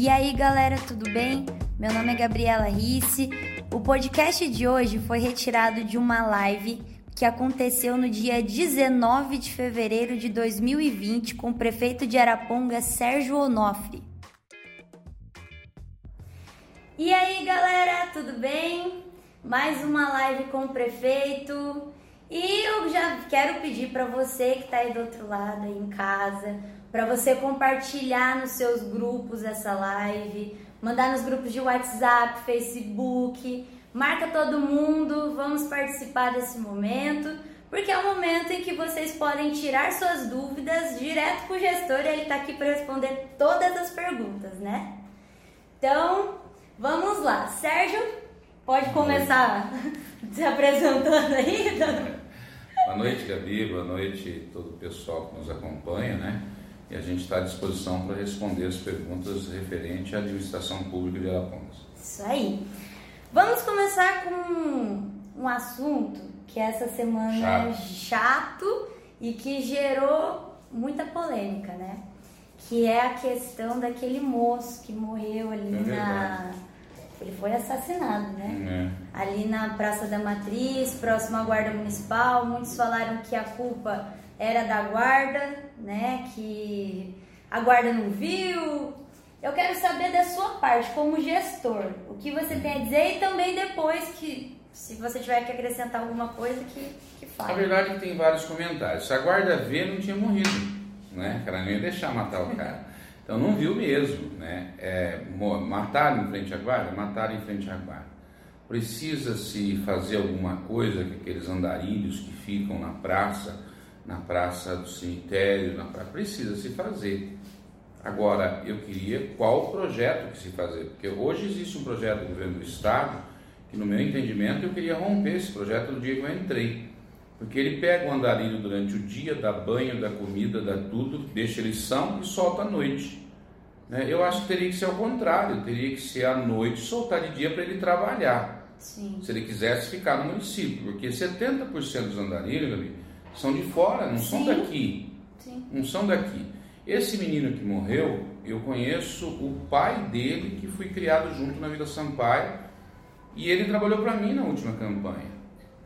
E aí, galera, tudo bem? Meu nome é Gabriela Risse. O podcast de hoje foi retirado de uma live que aconteceu no dia 19 de fevereiro de 2020 com o prefeito de Araponga, Sérgio Onofre. E aí, galera, tudo bem? Mais uma live com o prefeito. E eu já quero pedir para você que está aí do outro lado, aí em casa, para você compartilhar nos seus grupos essa live, mandar nos grupos de WhatsApp, Facebook, marca todo mundo, vamos participar desse momento, porque é o momento em que vocês podem tirar suas dúvidas direto com o gestor e ele está aqui para responder todas as perguntas, né? Então, vamos lá. Sérgio, pode começar se apresentando aí? Boa noite, Gabi. Boa noite todo o pessoal que nos acompanha, né? E a gente está à disposição para responder as perguntas referentes à administração pública de Arapongas. Isso aí. Vamos começar com um assunto que essa semana chato. é chato e que gerou muita polêmica, né? Que é a questão daquele moço que morreu ali é na. Ele foi assassinado, né? É. Ali na Praça da Matriz, próximo à Guarda Municipal. Muitos falaram que a culpa era da guarda, né? Que a guarda não viu. Eu quero saber da sua parte, como gestor, o que você tem a dizer e também depois que, se você tiver que acrescentar alguma coisa, que, que fale. A verdade que tem vários comentários. Se a guarda vê, não tinha morrido, né? Cara não ia deixar matar o cara. Então não viu mesmo, né? É, mataram em frente à guarda? Mataram em frente à guarda. Precisa-se fazer alguma coisa com aqueles andarilhos que ficam na praça na praça do cemitério, na praça, precisa se fazer. Agora, eu queria qual o projeto que se fazer, porque hoje existe um projeto do governo do estado que, no meu entendimento, eu queria romper esse projeto no dia que eu entrei, porque ele pega o andarilho durante o dia, dá banho, dá comida, dá tudo, deixa ele são e solta à noite. Né? Eu acho que teria que ser ao contrário, teria que ser à noite soltar de dia para ele trabalhar. Sim. Se ele quisesse ficar no município, porque 70% dos andarilhos, são de fora, não Sim. são daqui. Sim. Não são daqui. Esse menino que morreu, eu conheço o pai dele, que foi criado junto na Vila Sampaio, e ele trabalhou para mim na última campanha,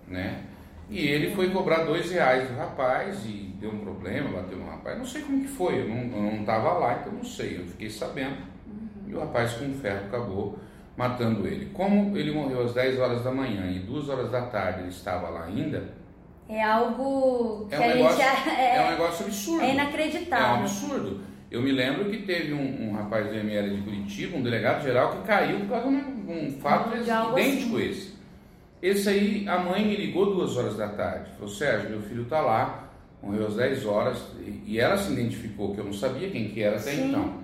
né? E ele foi cobrar dois reais do rapaz e deu um problema, bateu no rapaz. Não sei como que foi, eu não estava lá, então não sei, eu fiquei sabendo. Uhum. E o rapaz com ferro acabou matando ele. Como ele morreu às 10 horas da manhã e 2 horas da tarde ele estava lá ainda, é algo que é um a negócio, gente é, é um negócio absurdo. É inacreditável. É um absurdo. Eu me lembro que teve um, um rapaz do ML de Curitiba, um delegado geral, que caiu por causa de um, um fato idêntico assim. esse. Esse aí, a mãe me ligou duas horas da tarde. Falou, Sérgio, meu filho está lá, morreu às 10 horas, e ela se identificou, que eu não sabia quem que era até Sim. então.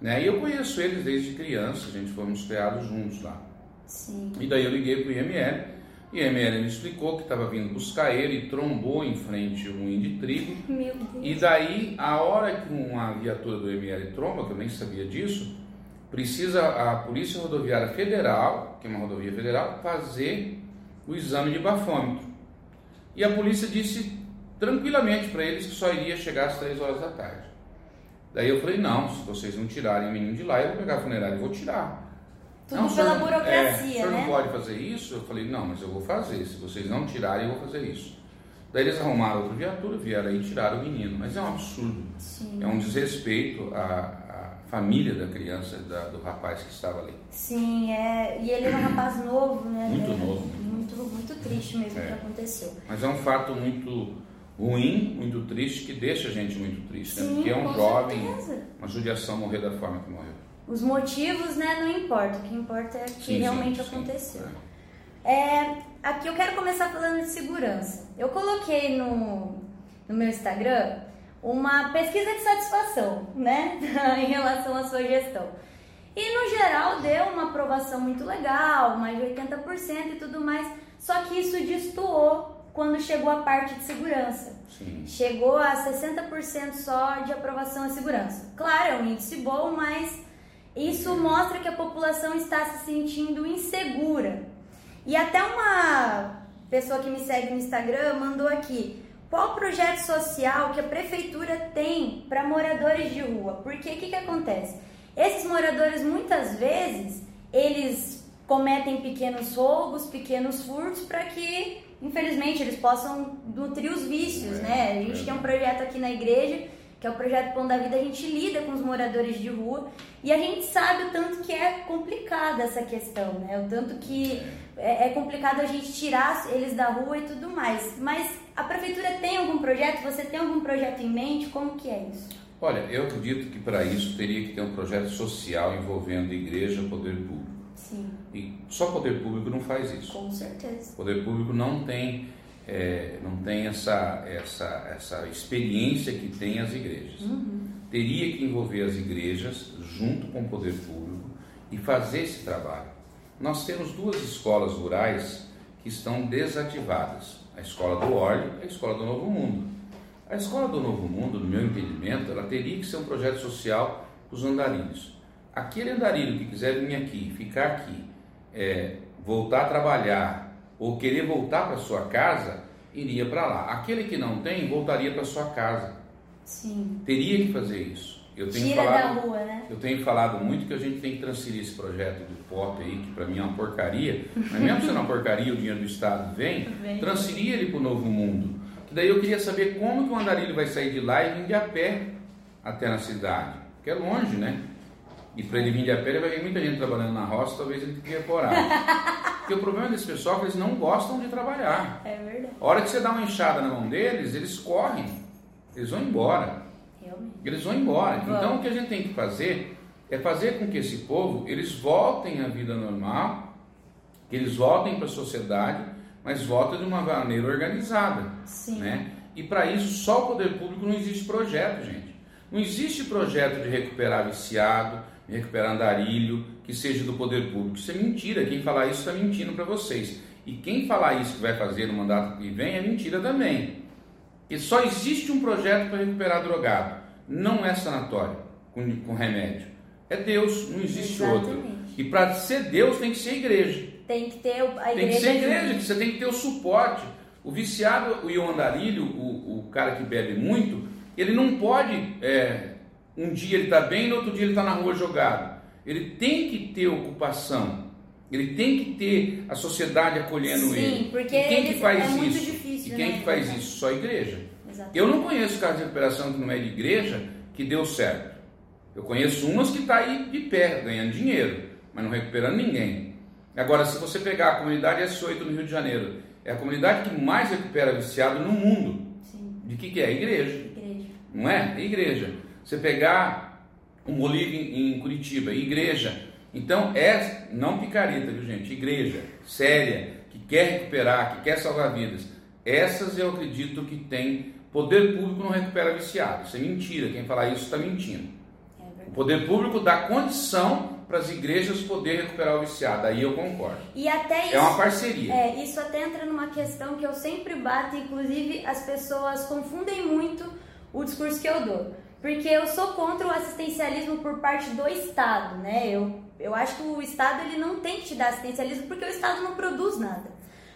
Né? E eu conheço eles desde criança, a gente fomos criados juntos lá. Sim. E daí eu liguei para o IML, e me explicou que estava vindo buscar ele e trombou em frente um moinho de trigo. E daí, a hora que uma viatura do ML tromba, que eu nem sabia disso, precisa a Polícia Rodoviária Federal, que é uma rodovia federal, fazer o exame de bafômetro. E a polícia disse tranquilamente para eles que só iria chegar às 3 horas da tarde. Daí eu falei, não, se vocês não tirarem o menino de lá, eu vou pegar a funerária e vou tirar. Tudo não, pela burocracia, é, o senhor né? não pode fazer isso? Eu falei, não, mas eu vou fazer. Se vocês não tirarem, eu vou fazer isso. Daí eles arrumaram outra viatura, vieram aí e tiraram o menino. Mas é um absurdo. Sim. É um desrespeito à, à família da criança, da, do rapaz que estava ali. Sim, é, e ele é um rapaz novo, né? Muito é, novo. Muito, muito triste mesmo o é. que aconteceu. Mas é um fato muito ruim, muito triste, que deixa a gente muito triste. Sim, né? Porque é um jovem, certeza. uma judiação morrer da forma que morreu. Os motivos, né, não importa. O que importa é o que sim, realmente sim, aconteceu. Sim. É, aqui eu quero começar falando de segurança. Eu coloquei no, no meu Instagram uma pesquisa de satisfação, né, em relação à sua gestão. E no geral deu uma aprovação muito legal, mais de 80% e tudo mais. Só que isso destoou quando chegou a parte de segurança. Sim. Chegou a 60% só de aprovação à segurança. Claro, é um índice bom, mas isso mostra que a população está se sentindo insegura. E até uma pessoa que me segue no Instagram mandou aqui: qual projeto social que a prefeitura tem para moradores de rua? Porque o que, que acontece? Esses moradores muitas vezes eles cometem pequenos roubos, pequenos furtos para que, infelizmente, eles possam nutrir os vícios, é, né? A gente é. tem um projeto aqui na igreja que é o projeto Pão da Vida, a gente lida com os moradores de rua e a gente sabe o tanto que é complicada essa questão, né? O tanto que é, é complicado a gente tirar eles da rua e tudo mais. Mas a prefeitura tem algum projeto? Você tem algum projeto em mente? Como que é isso? Olha, eu acredito que para isso teria que ter um projeto social envolvendo igreja, poder público. Sim. E só poder público não faz isso. Com certeza. Poder público não tem é, não tem essa, essa, essa experiência que tem as igrejas. Uhum. Teria que envolver as igrejas junto com o poder público e fazer esse trabalho. Nós temos duas escolas rurais que estão desativadas: a escola do óleo e a escola do Novo Mundo. A escola do Novo Mundo, no meu entendimento, ela teria que ser um projeto social para os andarilhos. Aquele andarilho que quiser vir aqui, ficar aqui, é, voltar a trabalhar, ou querer voltar para sua casa, iria para lá. Aquele que não tem, voltaria para sua casa. Sim. Teria que fazer isso. Eu tenho Tira falado, da rua, né? Eu tenho falado muito que a gente tem que transferir esse projeto do POP aí, que para mim é uma porcaria, mas mesmo sendo uma porcaria, o dinheiro do Estado vem, vem. transferir ele para o novo mundo. Que daí eu queria saber como que o andarilho vai sair de lá e vir de a pé até na cidade. Porque é longe, né? E para ele vir de a pé, ele vai ver muita gente trabalhando na roça, talvez ele tenha coragem. Porque o problema desse pessoal é que eles não gostam de trabalhar. É verdade. A hora que você dá uma enxada na mão deles, eles correm. Eles vão embora. Realmente. Eles vão embora. Vamos. Então o que a gente tem que fazer é fazer com que esse povo, eles voltem à vida normal, que eles voltem para a sociedade, mas voltem de uma maneira organizada. Sim. Né? E para isso, só o poder público não existe projeto, gente. Não existe projeto de recuperar viciado, recuperar andarilho, que seja do poder público. Isso é mentira. Quem falar isso está mentindo para vocês. E quem falar isso que vai fazer no mandato que vem é mentira também. E só existe um projeto para recuperar drogado. Não é sanatório com, com remédio. É Deus, não existe Exatamente. outro. E para ser Deus tem que ser igreja. Tem que ter a igreja. Tem que ser igreja, que você tem que ter o suporte. O viciado e o andarilho, o, o cara que bebe muito, ele não pode é, um dia ele está bem, no outro dia ele está na rua jogado. Ele tem que ter ocupação. Ele tem que ter a sociedade acolhendo Sim, ele. Sim, porque e quem que faz é isso? Difícil, e quem né? que faz isso? Só a igreja. Exatamente. Eu não conheço caso de recuperação que não é de igreja que deu certo. Eu conheço umas que está aí de pé, ganhando dinheiro, mas não recuperando ninguém. Agora, se você pegar a comunidade S8 no Rio de Janeiro, é a comunidade que mais recupera viciado no mundo. Sim. De que, que é? Igreja. Igreja. Não é? é igreja. Você pegar um Bolívia em, Curitiba, igreja. Então é não picareta, viu gente? Igreja séria, que quer recuperar, que quer salvar vidas. Essas eu acredito que tem. Poder público não recupera viciado. Isso é mentira. Quem falar isso está mentindo. É o poder público dá condição para as igrejas poder recuperar o viciado. Aí eu concordo. E até isso, é uma parceria. É, isso até entra numa questão que eu sempre bato, inclusive as pessoas confundem muito o discurso que eu dou. Porque eu sou contra o assistencialismo por parte do Estado, né? Eu, eu acho que o Estado ele não tem que te dar assistencialismo porque o Estado não produz nada.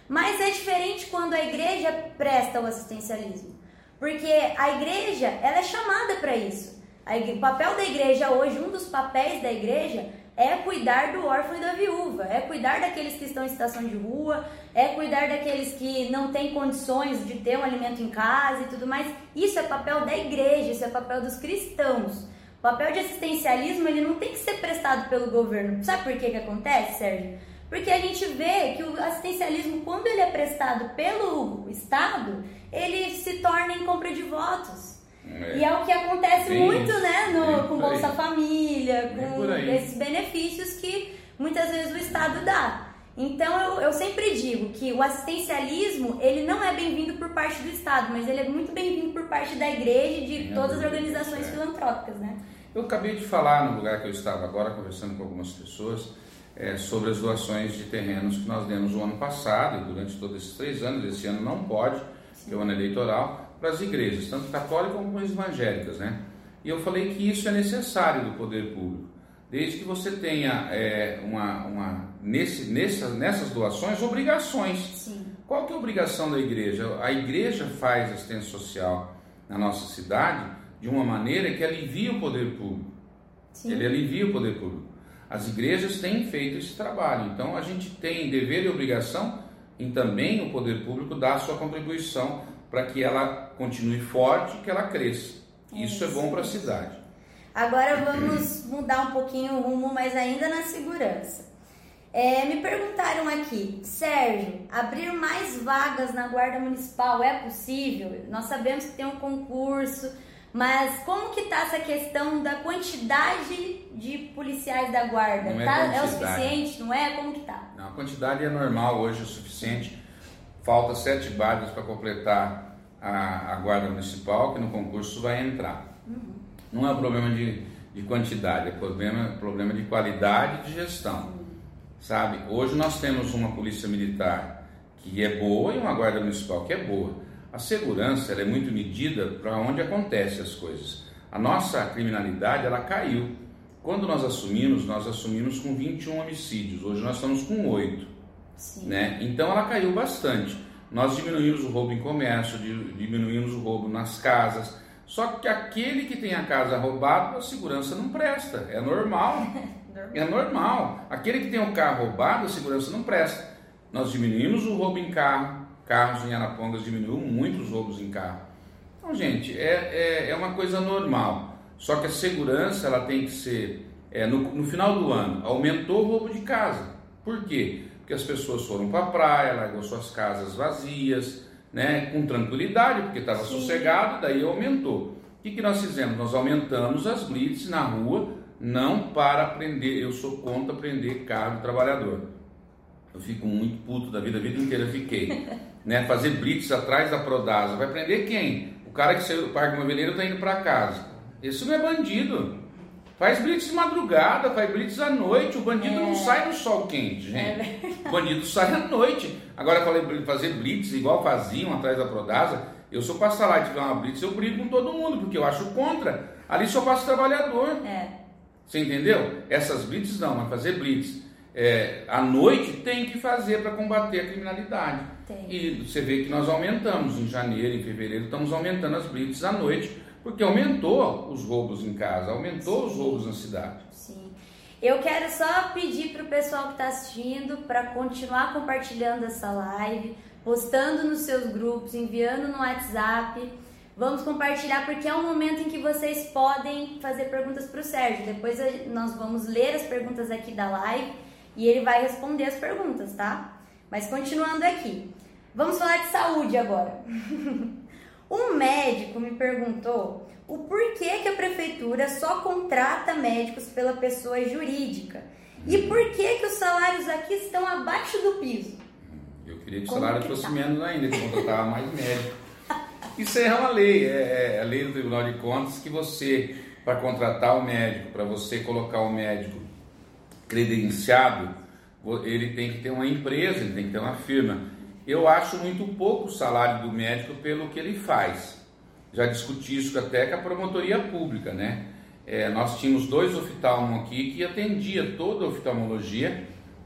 Mas é diferente quando a igreja presta o assistencialismo. Porque a igreja, ela é chamada para isso. o papel da igreja hoje, um dos papéis da igreja é cuidar do órfão e da viúva, é cuidar daqueles que estão em situação de rua, é cuidar daqueles que não têm condições de ter um alimento em casa e tudo mais. Isso é papel da igreja, isso é papel dos cristãos. O papel de assistencialismo ele não tem que ser prestado pelo governo. Sabe por que que acontece, Sérgio? Porque a gente vê que o assistencialismo, quando ele é prestado pelo Estado, ele se torna em compra de votos. É. E é o que acontece Bem muito, né, no, com Bolsa Família, com esses benefícios que muitas vezes o Estado dá. Então eu, eu sempre digo que o assistencialismo ele não é bem-vindo por parte do Estado, mas ele é muito bem-vindo por parte da igreja e de todas as organizações é. filantrópicas, né? Eu acabei de falar no lugar que eu estava agora, conversando com algumas pessoas, é, sobre as doações de terrenos que nós demos no ano passado e durante todos esses três anos. Esse ano não pode, que é o ano eleitoral para as igrejas, tanto católicas como evangélicas, né? E eu falei que isso é necessário do poder público, desde que você tenha é, uma, uma nesse, nessa, nessas doações obrigações. Sim. Qual que é a obrigação da igreja? A igreja faz assistência social na nossa cidade de uma maneira que alivia o poder público. Sim. Ele alivia o poder público. As igrejas têm feito esse trabalho, então a gente tem dever e obrigação em também o poder público dar a sua contribuição para que ela continue forte, que ela cresça. Isso, Isso é bom para a cidade. Agora vamos mudar um pouquinho o rumo, mas ainda na segurança. É, me perguntaram aqui, Sérgio, abrir mais vagas na Guarda Municipal é possível? Nós sabemos que tem um concurso, mas como que está essa questão da quantidade de policiais da Guarda? Não é, tá, é o suficiente, não é? Como que tá? Não, a quantidade é normal hoje, é o suficiente. Falta sete vagas para completar a, a, Guarda Municipal, que no concurso vai entrar. Uhum. Não é um problema de, de quantidade, é problema, problema de qualidade de gestão. Sabe? Hoje nós temos uma polícia militar que é boa e uma guarda municipal que é boa. A segurança é muito medida para onde acontecem as coisas. A nossa criminalidade ela caiu. Quando nós assumimos, nós assumimos com 21 homicídios. Hoje nós estamos com 8. Né? Então ela caiu bastante. Nós diminuímos o roubo em comércio, diminuímos o roubo nas casas, só que aquele que tem a casa roubada, a segurança não presta. É normal. é normal. Aquele que tem o carro roubado, a segurança não presta. Nós diminuímos o roubo em carro. Carros em Arapongas diminuiu muito os roubos em carro. Então, gente, é, é, é uma coisa normal. Só que a segurança ela tem que ser. É, no, no final do ano, aumentou o roubo de casa. Por quê? Porque as pessoas foram para a praia, largou suas casas vazias, né, com tranquilidade, porque estava sossegado, daí aumentou. O que, que nós fizemos? Nós aumentamos as blitz na rua, não para prender, eu sou contra prender carro do trabalhador. Eu fico muito puto da vida, a vida inteira fiquei. né, fazer blitz atrás da Prodasa, vai prender quem? O cara que saiu do Parque Moveleiro está indo para casa. Isso não é bandido. Faz blitz de madrugada, faz blitz à noite. O bandido é. não sai no sol quente, gente. É o bandido sai à noite. Agora, falei fazer blitz igual faziam atrás da Prodasa. Eu sou passar lá de tiver uma blitz, eu brigo com todo mundo, porque eu acho contra. Ali só passa trabalhador. É. Você entendeu? Essas blitz não, mas fazer blitz é, à noite tem que fazer para combater a criminalidade. Tem. E você vê que nós aumentamos em janeiro, em fevereiro, estamos aumentando as blitz à noite porque aumentou os roubos em casa, aumentou Sim. os roubos na cidade. Sim. Eu quero só pedir para o pessoal que está assistindo para continuar compartilhando essa live, postando nos seus grupos, enviando no WhatsApp. Vamos compartilhar porque é um momento em que vocês podem fazer perguntas para o Sérgio. Depois nós vamos ler as perguntas aqui da live e ele vai responder as perguntas, tá? Mas continuando aqui, vamos falar de saúde agora. Um médico me perguntou o porquê que a prefeitura só contrata médicos pela pessoa jurídica e por que, que os salários aqui estão abaixo do piso. Eu queria que o salário fosse tá? menos ainda, que contratava mais médico. Isso é uma lei, é, é a lei do Tribunal de Contas que você, para contratar o médico, para você colocar o médico credenciado, ele tem que ter uma empresa, ele tem que ter uma firma eu acho muito pouco o salário do médico pelo que ele faz. Já discuti isso até com a promotoria pública, né? É, nós tínhamos dois oftalmos aqui que atendia toda a oftalmologia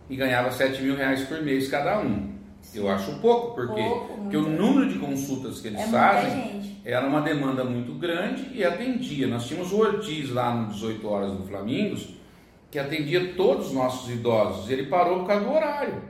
e ganhava 7 mil reais por mês cada um. Eu acho pouco, porque, pouco, porque o número de consultas que eles é fazem era uma demanda muito grande e atendia. Nós tínhamos o Ortiz lá no 18 horas do Flamingos, que atendia todos os nossos idosos. Ele parou por causa do horário.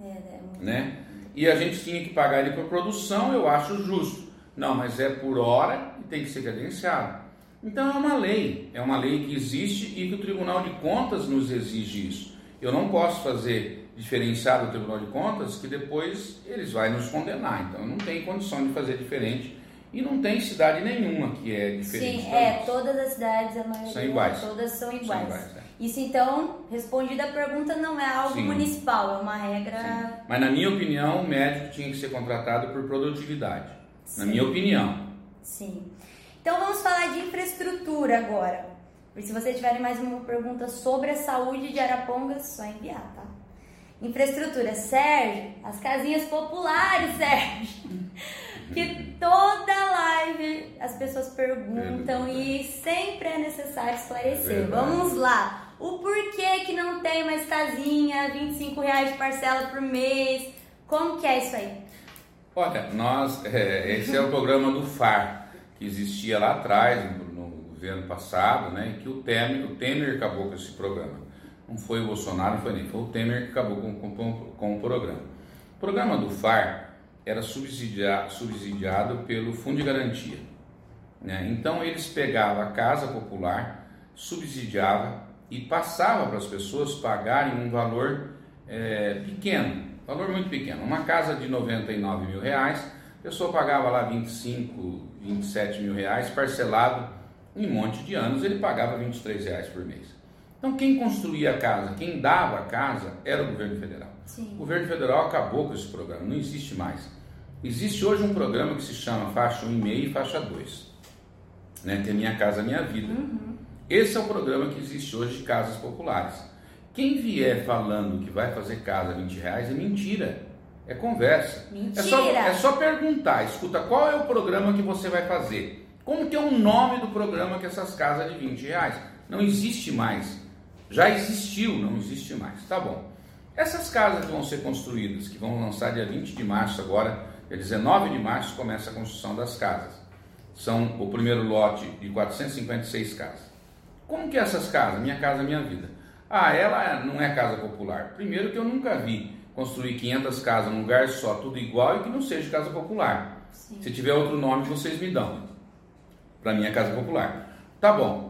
É, é né? E a gente tinha que pagar ele por produção, eu acho justo. Não, mas é por hora e tem que ser credenciado. Então é uma lei, é uma lei que existe e que o Tribunal de Contas nos exige isso. Eu não posso fazer diferenciado do Tribunal de Contas que depois eles vão nos condenar. Então não tem condição de fazer diferente e não tem cidade nenhuma que é diferente. Sim, é, todas as cidades, a maioria, são iguais. todas são iguais. São iguais é. Isso então, respondida a pergunta, não é algo Sim. municipal, é uma regra. Sim. Mas na minha opinião, o médico tinha que ser contratado por produtividade. Sim. Na minha opinião. Sim. Então vamos falar de infraestrutura agora. E se você tiver mais uma pergunta sobre a saúde de Arapongas, só enviar, tá? Infraestrutura, Sérgio, as casinhas populares, Sérgio. que toda live as pessoas perguntam e sempre é necessário esclarecer. Vamos lá. O porquê que não tem mais casinha, 25 reais de parcela por mês? Como que é isso aí? Olha, nós, é, esse é o programa do FAR, que existia lá atrás, no, governo passado, né, que o Temer, o Temer acabou com esse programa. Não foi o Bolsonaro, não foi nem, foi o Temer que acabou com, com, com o programa. O programa do FAR era subsidiado, subsidiado pelo Fundo de Garantia. Né? Então eles pegavam a casa popular, subsidiava e passava para as pessoas pagarem um valor é, pequeno, valor muito pequeno. Uma casa de 99 mil reais, a pessoa pagava lá 25, 27 mil reais, parcelado em um monte de anos, ele pagava 23 reais por mês. Então quem construía a casa, quem dava a casa, era o governo federal. Sim. O governo federal acabou com esse programa, não existe mais. Existe hoje um programa que se chama Faixa 1,5 e Faixa 2, né, que é Minha Casa Minha Vida. Uhum. Esse é o programa que existe hoje de casas populares. Quem vier falando que vai fazer casa a 20 reais é mentira. É conversa. Mentira. É só, é só perguntar, escuta, qual é o programa que você vai fazer? Como que é o nome do programa que essas casas de 20 reais? Não existe mais. Já existiu, não existe mais. Tá bom. Essas casas que vão ser construídas, que vão lançar dia 20 de março agora, dia 19 de março começa a construção das casas. São o primeiro lote de 456 casas. Como que é essas casas? Minha Casa Minha Vida. Ah, ela não é casa popular. Primeiro que eu nunca vi construir 500 casas num lugar só, tudo igual e que não seja casa popular. Sim. Se tiver outro nome, vocês me dão. Para mim é casa popular. Tá bom.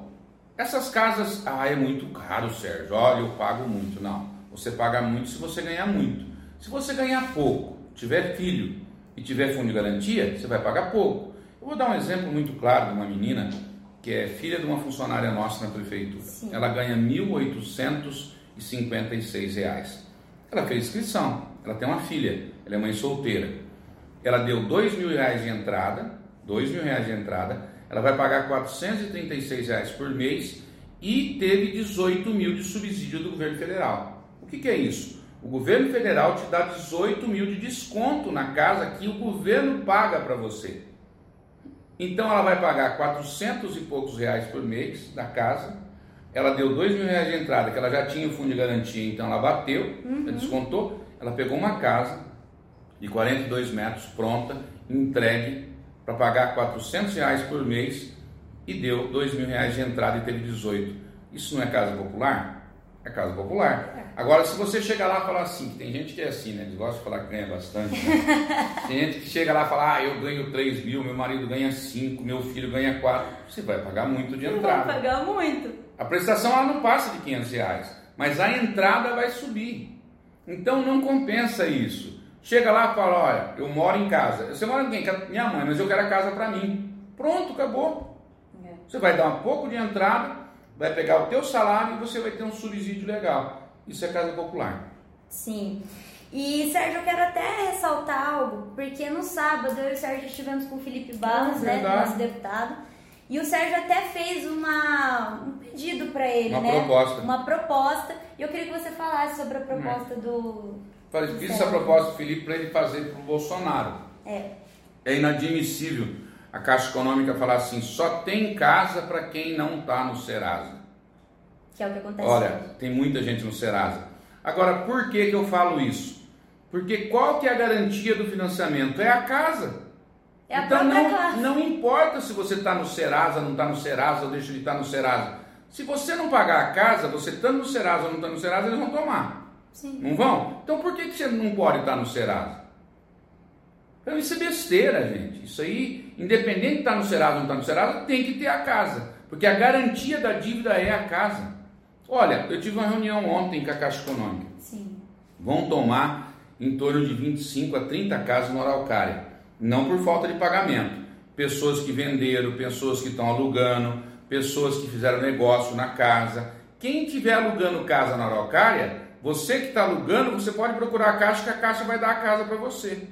Essas casas, ah, é muito caro, Sérgio. Olha, eu pago muito. Não. Você paga muito se você ganhar muito. Se você ganhar pouco, tiver filho e tiver fundo de garantia, você vai pagar pouco. Eu vou dar um exemplo muito claro de uma menina que é filha de uma funcionária nossa na prefeitura. Sim. Ela ganha R$ 1.856. Ela fez inscrição, ela tem uma filha, ela é mãe solteira. Ela deu R$ mil reais de entrada, R$ mil reais de entrada, ela vai pagar 436 reais por mês e teve 18 mil de subsídio do governo federal. O que, que é isso? O governo federal te dá 18 mil de desconto na casa que o governo paga para você. Então ela vai pagar 400 e poucos reais por mês da casa. Ela deu 2 mil reais de entrada, que ela já tinha o fundo de garantia, então ela bateu, uhum. descontou. Ela pegou uma casa de 42 metros pronta, entregue, para pagar 400 reais por mês e deu 2 mil reais de entrada e teve 18. Isso não é casa popular? É casa popular. É. Agora, se você chegar lá e falar assim, que tem gente que é assim, né? Eles gostam de falar que ganha bastante. Né? tem gente que chega lá e fala, ah, eu ganho 3 mil, meu marido ganha 5, meu filho ganha 4. Você vai pagar muito de entrada. Vai pagar muito. A prestação ela não passa de 500 reais, mas a entrada vai subir. Então não compensa isso. Chega lá e fala, olha, eu moro em casa. Você mora com quem? Minha mãe, mas eu quero a casa para mim. Pronto, acabou. É. Você vai dar um pouco de entrada vai pegar o teu salário e você vai ter um subsídio legal. Isso é casa popular. Sim. E Sérgio, eu quero até ressaltar algo, porque no sábado eu e o Sérgio estivemos com o Felipe Barros, né, nosso deputado, e o Sérgio até fez uma, um pedido para ele, uma né? proposta. Uma proposta. E eu queria que você falasse sobre a proposta hum. do. Fiz essa proposta do Felipe para ele fazer para o Bolsonaro. É. É inadmissível a Caixa Econômica fala assim: só tem casa para quem não está no Serasa. Que é o que acontece. Olha, tem muita gente no Serasa. Agora, por que, que eu falo isso? Porque qual que é a garantia do financiamento? É a casa. É a então não, casa. não importa se você está no Serasa, não está no Serasa ou deixa de estar tá no Serasa. Se você não pagar a casa, você estando no Serasa ou não estando no Serasa, eles vão tomar. Sim. Não vão? Então por que, que você não pode estar no Serasa? Então isso é besteira, gente. Isso aí, independente de estar no Serasa ou não estar no Serasa, tem que ter a casa. Porque a garantia da dívida é a casa. Olha, eu tive uma reunião ontem com a Caixa Econômica. Sim. Vão tomar em torno de 25 a 30 casas no Araucária. Não por falta de pagamento. Pessoas que venderam, pessoas que estão alugando, pessoas que fizeram negócio na casa. Quem estiver alugando casa na Araucária, você que está alugando, você pode procurar a Caixa que a Caixa vai dar a casa para você.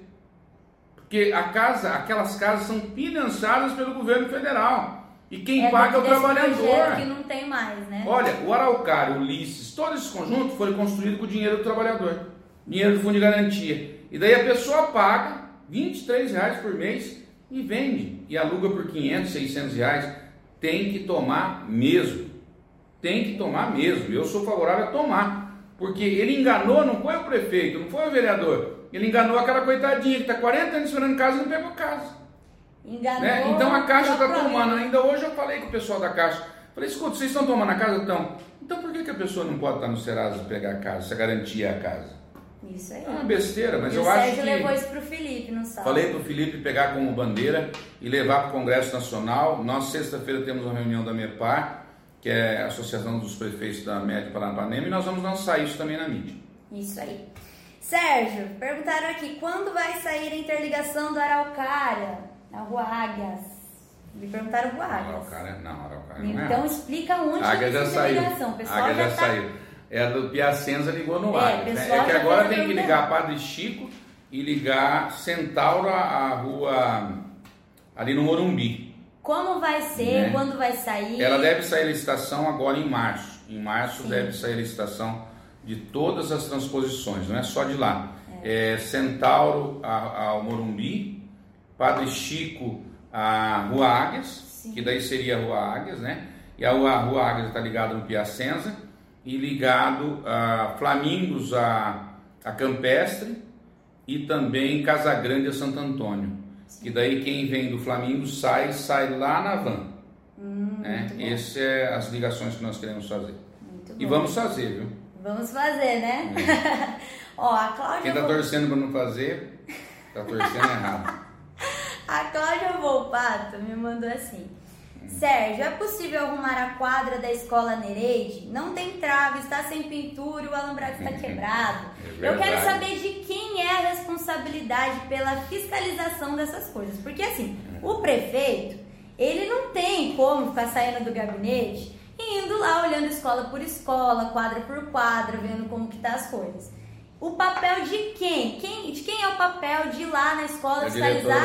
Porque a casa, aquelas casas são financiadas pelo governo federal. E quem é paga é o trabalhador. que não tem mais, né? Olha, o Araucário, o Ulisses, todo esse conjunto foi construído com o dinheiro do trabalhador. Dinheiro do fundo de garantia. E daí a pessoa paga 23 reais por mês e vende. E aluga por 500, 600 reais. Tem que tomar mesmo. Tem que tomar mesmo. Eu sou favorável a tomar. Porque ele enganou, não foi o prefeito, não foi o vereador. Ele enganou aquela coitadinha que está 40 anos esperando casa e não pegou casa. Enganou. Né? Então a Caixa está tomando. Ainda hoje eu falei com o pessoal da Caixa. Falei, escuta, vocês estão tomando a casa? Então, então por que, que a pessoa não pode estar no Serasa e pegar a casa, se a garantia é a casa? Isso aí. É uma besteira, mas e eu o acho Sérgio que... levou isso pro Felipe, não sabe? Falei pro Felipe pegar como bandeira e levar para o Congresso Nacional. Nós, sexta-feira, temos uma reunião da MEPAR, que é a Associação dos Prefeitos da Média Paranapanema, e nós vamos lançar isso também na mídia. Isso aí. Sérgio, perguntaram aqui, quando vai sair a interligação do Araucária, na Rua Águias? Me perguntaram Rua Águias. Araucária, não, Araucária não é Então explica onde Águia já saiu. O pessoal Águia já, já tá... saiu. É a do Piacenza ligou no É, Águia. o né? É que já agora tem que ligar Padre Chico e ligar Centauro à rua ali no Morumbi. Como vai ser, Né? quando vai sair? Ela deve sair a licitação agora em março. Em março Sim. deve sair a licitação de todas as transposições, não é só de lá. É. Centauro a- ao Morumbi, Padre Chico à Rua Águias, Sim. que daí seria a Rua Águias, né? E a Rua, a Rua Águias está ligada no Piacenza e ligado a Flamingos a, a Campestre e também Casa Grande a Santo Antônio. Que daí quem vem do Flamengo sai, sai lá na van. Hum, né? Essas é as ligações que nós queremos fazer. Muito E bom. vamos fazer, viu? Vamos fazer, né? Ó, a Cláudia... Quem está Vol- torcendo para não fazer, está torcendo errado. A Cláudia Volpato me mandou assim. Sérgio, é possível arrumar a quadra da escola Nereide? Não tem trave, está sem pintura e o alambrado está quebrado. É Eu quero saber de quem é a responsabilidade pela fiscalização dessas coisas. Porque assim, o prefeito, ele não tem como ficar saindo do gabinete e indo lá olhando escola por escola, quadra por quadra, vendo como que tá as coisas. O papel de quem? quem? De quem é o papel de ir lá na escola da fiscalizar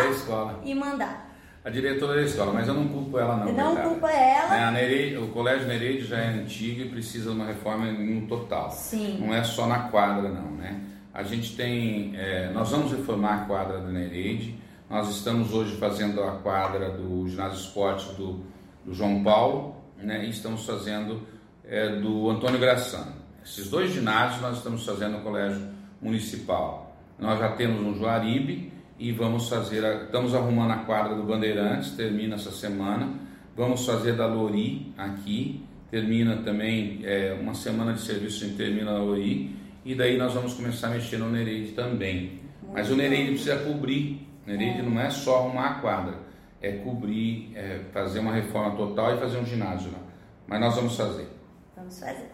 e mandar? A diretora da escola, mas eu não culpo ela não. Não coitada. culpa ela. Né, a Nereide- o Colégio Nereide já é antigo e precisa de uma reforma no total. Sim. Não é só na quadra, não, né? A gente tem... é, nós vamos reformar a quadra da Nereide. Nós estamos hoje fazendo a quadra do ginásio esporte do, do João Paulo, né? E estamos fazendo é, do Antônio Graçano. Esses dois ginásios nós estamos fazendo no Colégio Municipal. Nós já temos no Juaribe e vamos fazer, a- estamos arrumando a quadra do Bandeirantes, termina essa semana. Vamos fazer da Lori aqui, termina também é, uma semana de serviço, a gente termina a Lori. E daí nós vamos começar a mexer no Nereide também. Mas o Nereide precisa cobrir. Nereide não é só arrumar a quadra, é cobrir, é fazer uma reforma total e fazer um ginásio lá. Mas nós vamos fazer. Vamos fazer.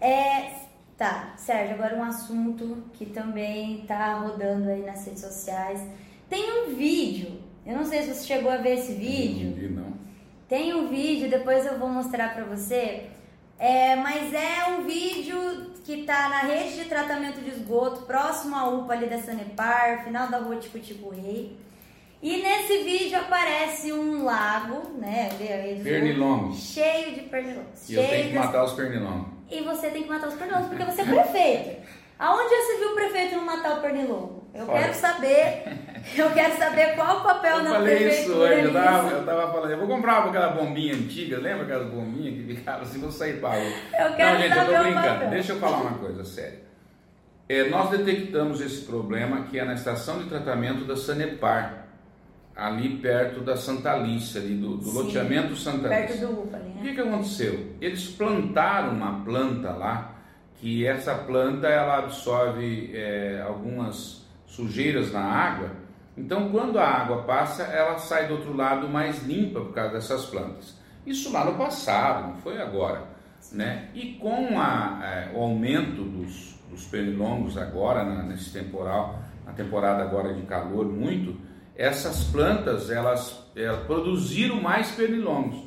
É, tá, Sérgio, agora um assunto que também tá rodando aí nas redes sociais. Tem um vídeo, eu não sei se você chegou a ver esse vídeo. Não vi, não. Tem um vídeo, depois eu vou mostrar pra você. É, mas é um vídeo que tá na rede de tratamento de esgoto, próximo à UPA ali da Sanepar, final da rua Tico-Tico Rei. E nesse vídeo aparece um lago, né? Pernilongos. Cheio de pernilongos. E eu tenho que matar os pernilongos. E você tem que matar os pernilongos, porque você é prefeito. Aonde se viu o prefeito não matar o pernilongo? Eu quero saber, eu quero saber qual o papel Eu na falei isso prefeitura hoje, eu tava, eu tava falando, eu vou comprar aquela bombinha antiga, lembra aquelas bombinhas que ficavam assim, vou sair para rua. Eu quero Não, gente, eu saber tô o brincando. papel. Deixa eu falar uma coisa séria. É, nós detectamos esse problema que é na estação de tratamento da Sanepar, ali perto da Santa Alice, ali do, do Sim, loteamento Santa Perto Alice. do UPA ali, O né? que, que aconteceu? Eles plantaram uma planta lá, que essa planta ela absorve é, algumas sujeiras na água. Então, quando a água passa, ela sai do outro lado mais limpa por causa dessas plantas. Isso lá no passado, não foi agora. Né? E com a, é, o aumento dos, dos pernilongos agora, na, nesse temporal, na temporada agora de calor muito, essas plantas elas, elas produziram mais pernilongos.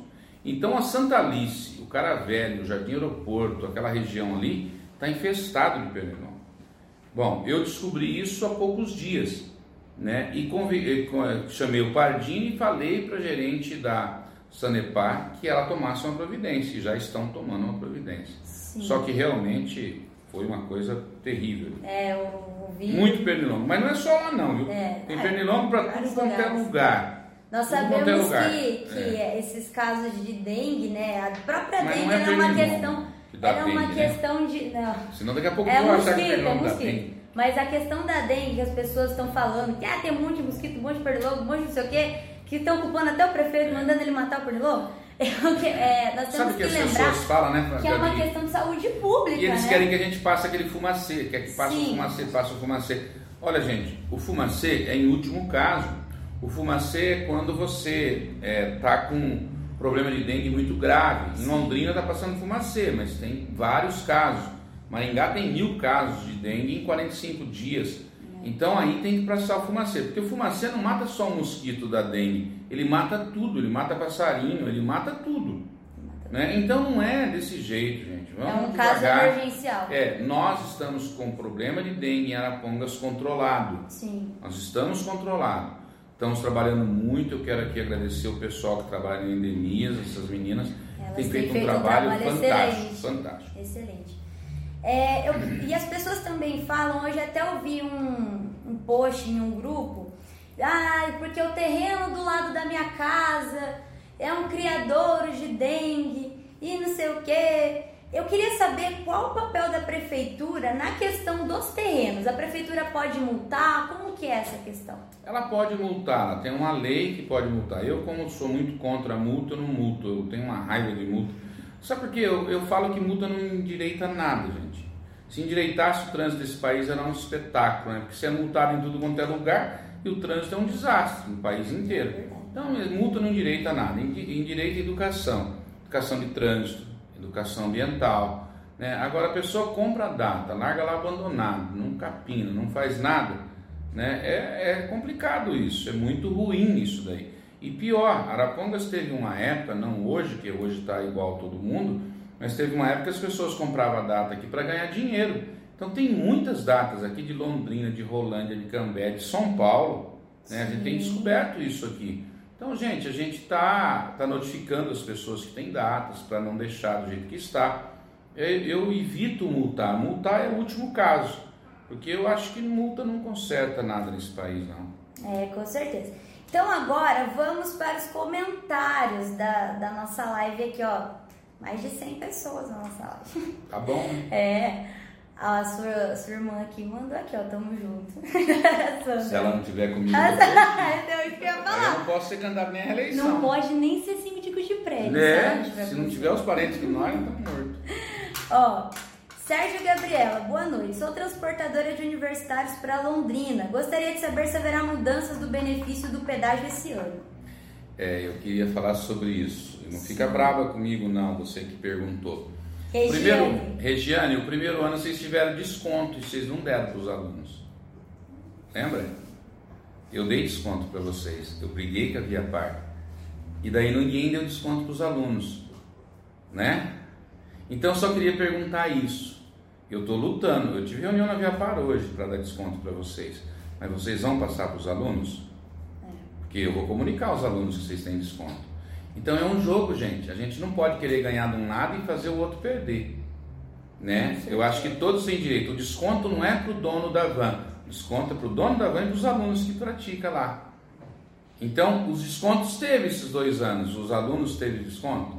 Então a Santa Alice, o Caravelho, o Jardim Aeroporto, aquela região ali, está infestado de pernilongo. Bom, eu descobri isso há poucos dias, né? E convi- eh, eh, chamei o Pardini e falei para a gerente da Sanepar que ela tomasse uma providência, e já estão tomando uma providência. Sim. Só que realmente foi uma coisa terrível. É, o vídeo. Muito pernilongo, mas não é só lá não, viu? É, Tem é, pernilongo para tudo quanto é lugar. Nós é sabemos que, que esses casos de dengue, né? A própria Mas dengue é era uma questão. que Era uma dengue, né? questão de. Não. Senão daqui a pouco É eu vou achar que mosquito, é dá mosquito. dengue. Mas a questão da dengue, as pessoas estão falando que ah, tem um monte de mosquito, um monte de pernilongo, um monte de não sei o quê. que estão culpando até o prefeito, é. mandando ele matar o pernilongo. É, nós temos Sabe que, que as pessoas falam, né, que é uma questão de saúde pública. E eles né? querem que a gente passe aquele fumacê, quer que passe Sim. o fumacê, passe o fumacê. Olha, gente, o fumacê é em último caso. O fumacê é quando você está é, tá com problema de dengue muito grave. Em Londrina está passando fumacê, mas tem vários casos. Maringá tem mil casos de dengue em 45 dias. Então aí tem que passar o fumacê, porque o fumacê não mata só o mosquito da dengue, ele mata tudo, ele mata passarinho, ele mata tudo. Né? Então não é desse jeito, gente. Vamos é um devagar. caso emergencial. É, nós estamos com problema de dengue em Arapongas controlado. Sim. Nós estamos controlados. Estamos trabalhando muito. Eu quero aqui agradecer o pessoal que trabalha em endemias, essas meninas. Elas têm feito, feito um um trabalho, trabalho fantástico. excelente. Fantástico. Excelente. É, eu, e as pessoas também falam, hoje até ouvi um, um post em um grupo, ah, porque o terreno do lado da minha casa é um criador de dengue e não sei o que. Eu queria saber qual o papel da prefeitura na questão dos terrenos. A prefeitura pode multar? Como que é essa questão? Ela pode multar, tem uma lei que pode multar. Eu, como sou muito contra a multa, eu não multo. Eu tenho uma raiva de multa. Sabe por quê? Eu, eu falo que multa não endireita nada, gente. Se endireitasse o trânsito desse país era um espetáculo, né? Porque você é multado em tudo quanto é lugar e o trânsito é um desastre no país inteiro. Então, multa não endireita nada. Endireita educação. Educação de trânsito, educação ambiental. Né? Agora a pessoa compra a data, larga lá abandonado, não capina, não faz nada. Né? É, é complicado isso, é muito ruim isso daí. E pior, Arapongas teve uma época, não hoje, que hoje está igual todo mundo, mas teve uma época que as pessoas compravam a data aqui para ganhar dinheiro. Então tem muitas datas aqui de Londrina, de Rolândia, de Cambé, de São Paulo. Né? A gente tem descoberto isso aqui. Então, gente, a gente está tá notificando as pessoas que têm datas para não deixar do jeito que está. Eu, eu, evito multar. Multar é o último caso, porque eu acho que multa não conserta nada nesse país, não. É, com certeza. Então agora vamos para os comentários da, da nossa live aqui, ó. Mais de 100 pessoas na nossa live. Tá bom? É. A sua, sua irmã aqui mandou aqui, ó, tamo junto. Se ela não tiver comigo. então, que eu ia falar. Eu não posso ser candidato nem à reeleição. Não pode nem ser síndico de prédio. É, se, não se não tiver os parentes que nós, estamos mortos. Ó, Sérgio Gabriela, boa noite. Sou transportadora de universitários para Londrina. Gostaria de saber se haverá mudanças do benefício do pedágio esse ano. É, eu queria falar sobre isso. Não fica brava comigo, não, você que perguntou. Regiane. Primeiro, Regiane, o primeiro ano vocês tiveram desconto e vocês não deram para os alunos. Lembra? Eu dei desconto para vocês. Eu briguei com a Via Par. E daí ninguém deu desconto para os alunos. Né? Então eu só queria perguntar isso. Eu estou lutando. Eu tive reunião na Via Par hoje para dar desconto para vocês. Mas vocês vão passar para os alunos? Porque eu vou comunicar aos alunos que vocês têm desconto. Então é um jogo, gente. A gente não pode querer ganhar de um lado e fazer o outro perder. Né? Eu acho que todos têm direito. O desconto não é para o dono da van. O desconto é para o dono da van e para os alunos que praticam lá. Então, os descontos teve esses dois anos. Os alunos teve desconto.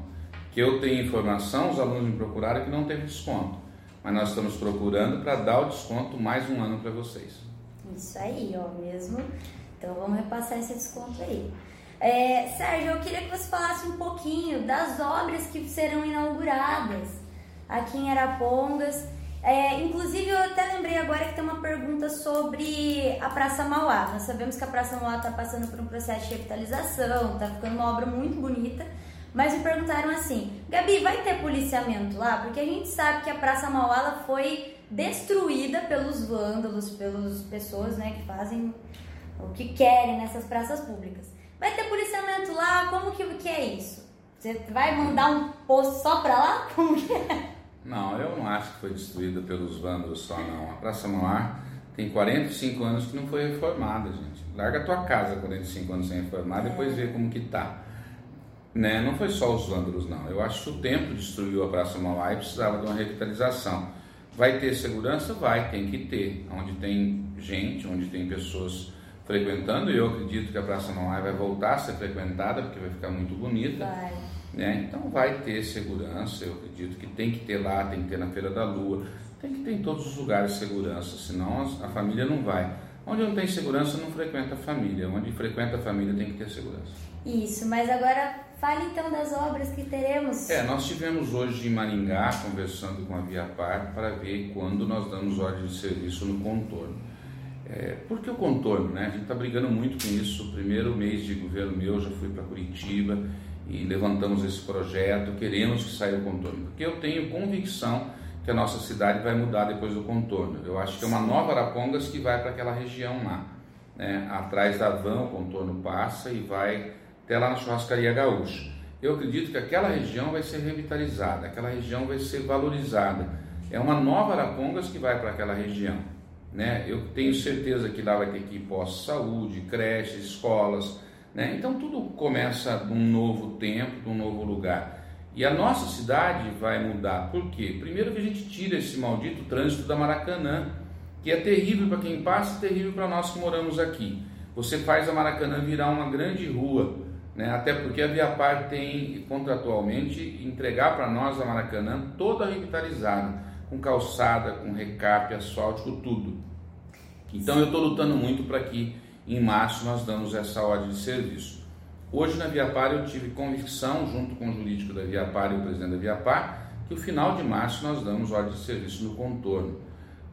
Que eu tenho informação, os alunos me procuraram que não teve desconto. Mas nós estamos procurando para dar o desconto mais um ano para vocês. Isso aí, ó, mesmo. Então vamos repassar esse desconto aí. É, Sérgio, eu queria que você falasse um pouquinho das obras que serão inauguradas aqui em Arapongas. É, inclusive, eu até lembrei agora que tem uma pergunta sobre a Praça Mauá. Nós sabemos que a Praça Mauá está passando por um processo de revitalização, está ficando uma obra muito bonita. Mas me perguntaram assim, Gabi, vai ter policiamento lá? Porque a gente sabe que a Praça Mauá foi destruída pelos vândalos, pelas pessoas né, que fazem o que querem nessas praças públicas. Vai ter policiamento lá? Como que, que é isso? Você vai mandar um posto só pra lá? Como que é? Não, eu não acho que foi destruída pelos vândalos só, não. A Praça Mauá tem 45 anos que não foi reformada, gente. Larga a tua casa 45 anos sem reformar, depois vê como que tá. Né? Não foi só os vândalos, não. Eu acho que o tempo destruiu a Praça Mauá e precisava de uma revitalização. Vai ter segurança? Vai, tem que ter. Onde tem gente, onde tem pessoas frequentando, e eu acredito que a Praça Mauá vai voltar a ser frequentada, porque vai ficar muito bonita. Vai. Né? Então vai ter segurança, eu acredito que tem que ter lá, tem que ter na Feira da Lua, tem que ter em todos os lugares segurança, senão a família não vai. Onde não tem segurança não frequenta a família, onde frequenta a família tem que ter segurança. Isso, mas agora fale então das obras que teremos. É, nós tivemos hoje em Maringá conversando com a Via Par para ver quando nós damos ordem de serviço no contorno. É, por que o contorno? Né? A gente está brigando muito com isso. O primeiro mês de governo meu já fui para Curitiba e levantamos esse projeto, queremos que saia o contorno, porque eu tenho convicção que a nossa cidade vai mudar depois do contorno. Eu acho que é uma nova Arapongas que vai para aquela região lá. Né? Atrás da van o contorno passa e vai até lá na churrascaria gaúcha. Eu acredito que aquela região vai ser revitalizada, aquela região vai ser valorizada. É uma nova Arapongas que vai para aquela região. Né? Eu tenho certeza que lá vai ter que ir pós-saúde, creches, escolas. Né? Então tudo começa num novo tempo, num novo lugar. E a nossa cidade vai mudar. Por quê? Primeiro que a gente tira esse maldito trânsito da Maracanã, que é terrível para quem passa e terrível para nós que moramos aqui. Você faz a Maracanã virar uma grande rua, né? até porque a Viapar tem contratualmente entregar para nós a Maracanã toda revitalizada, com calçada, com recape, asfáltico, tudo. Então eu estou lutando muito para que em março nós damos essa ordem de serviço. Hoje na Viapar eu tive convicção, junto com o jurídico da Viapar e o presidente da Viapar, que o final de março nós damos ordem de serviço no contorno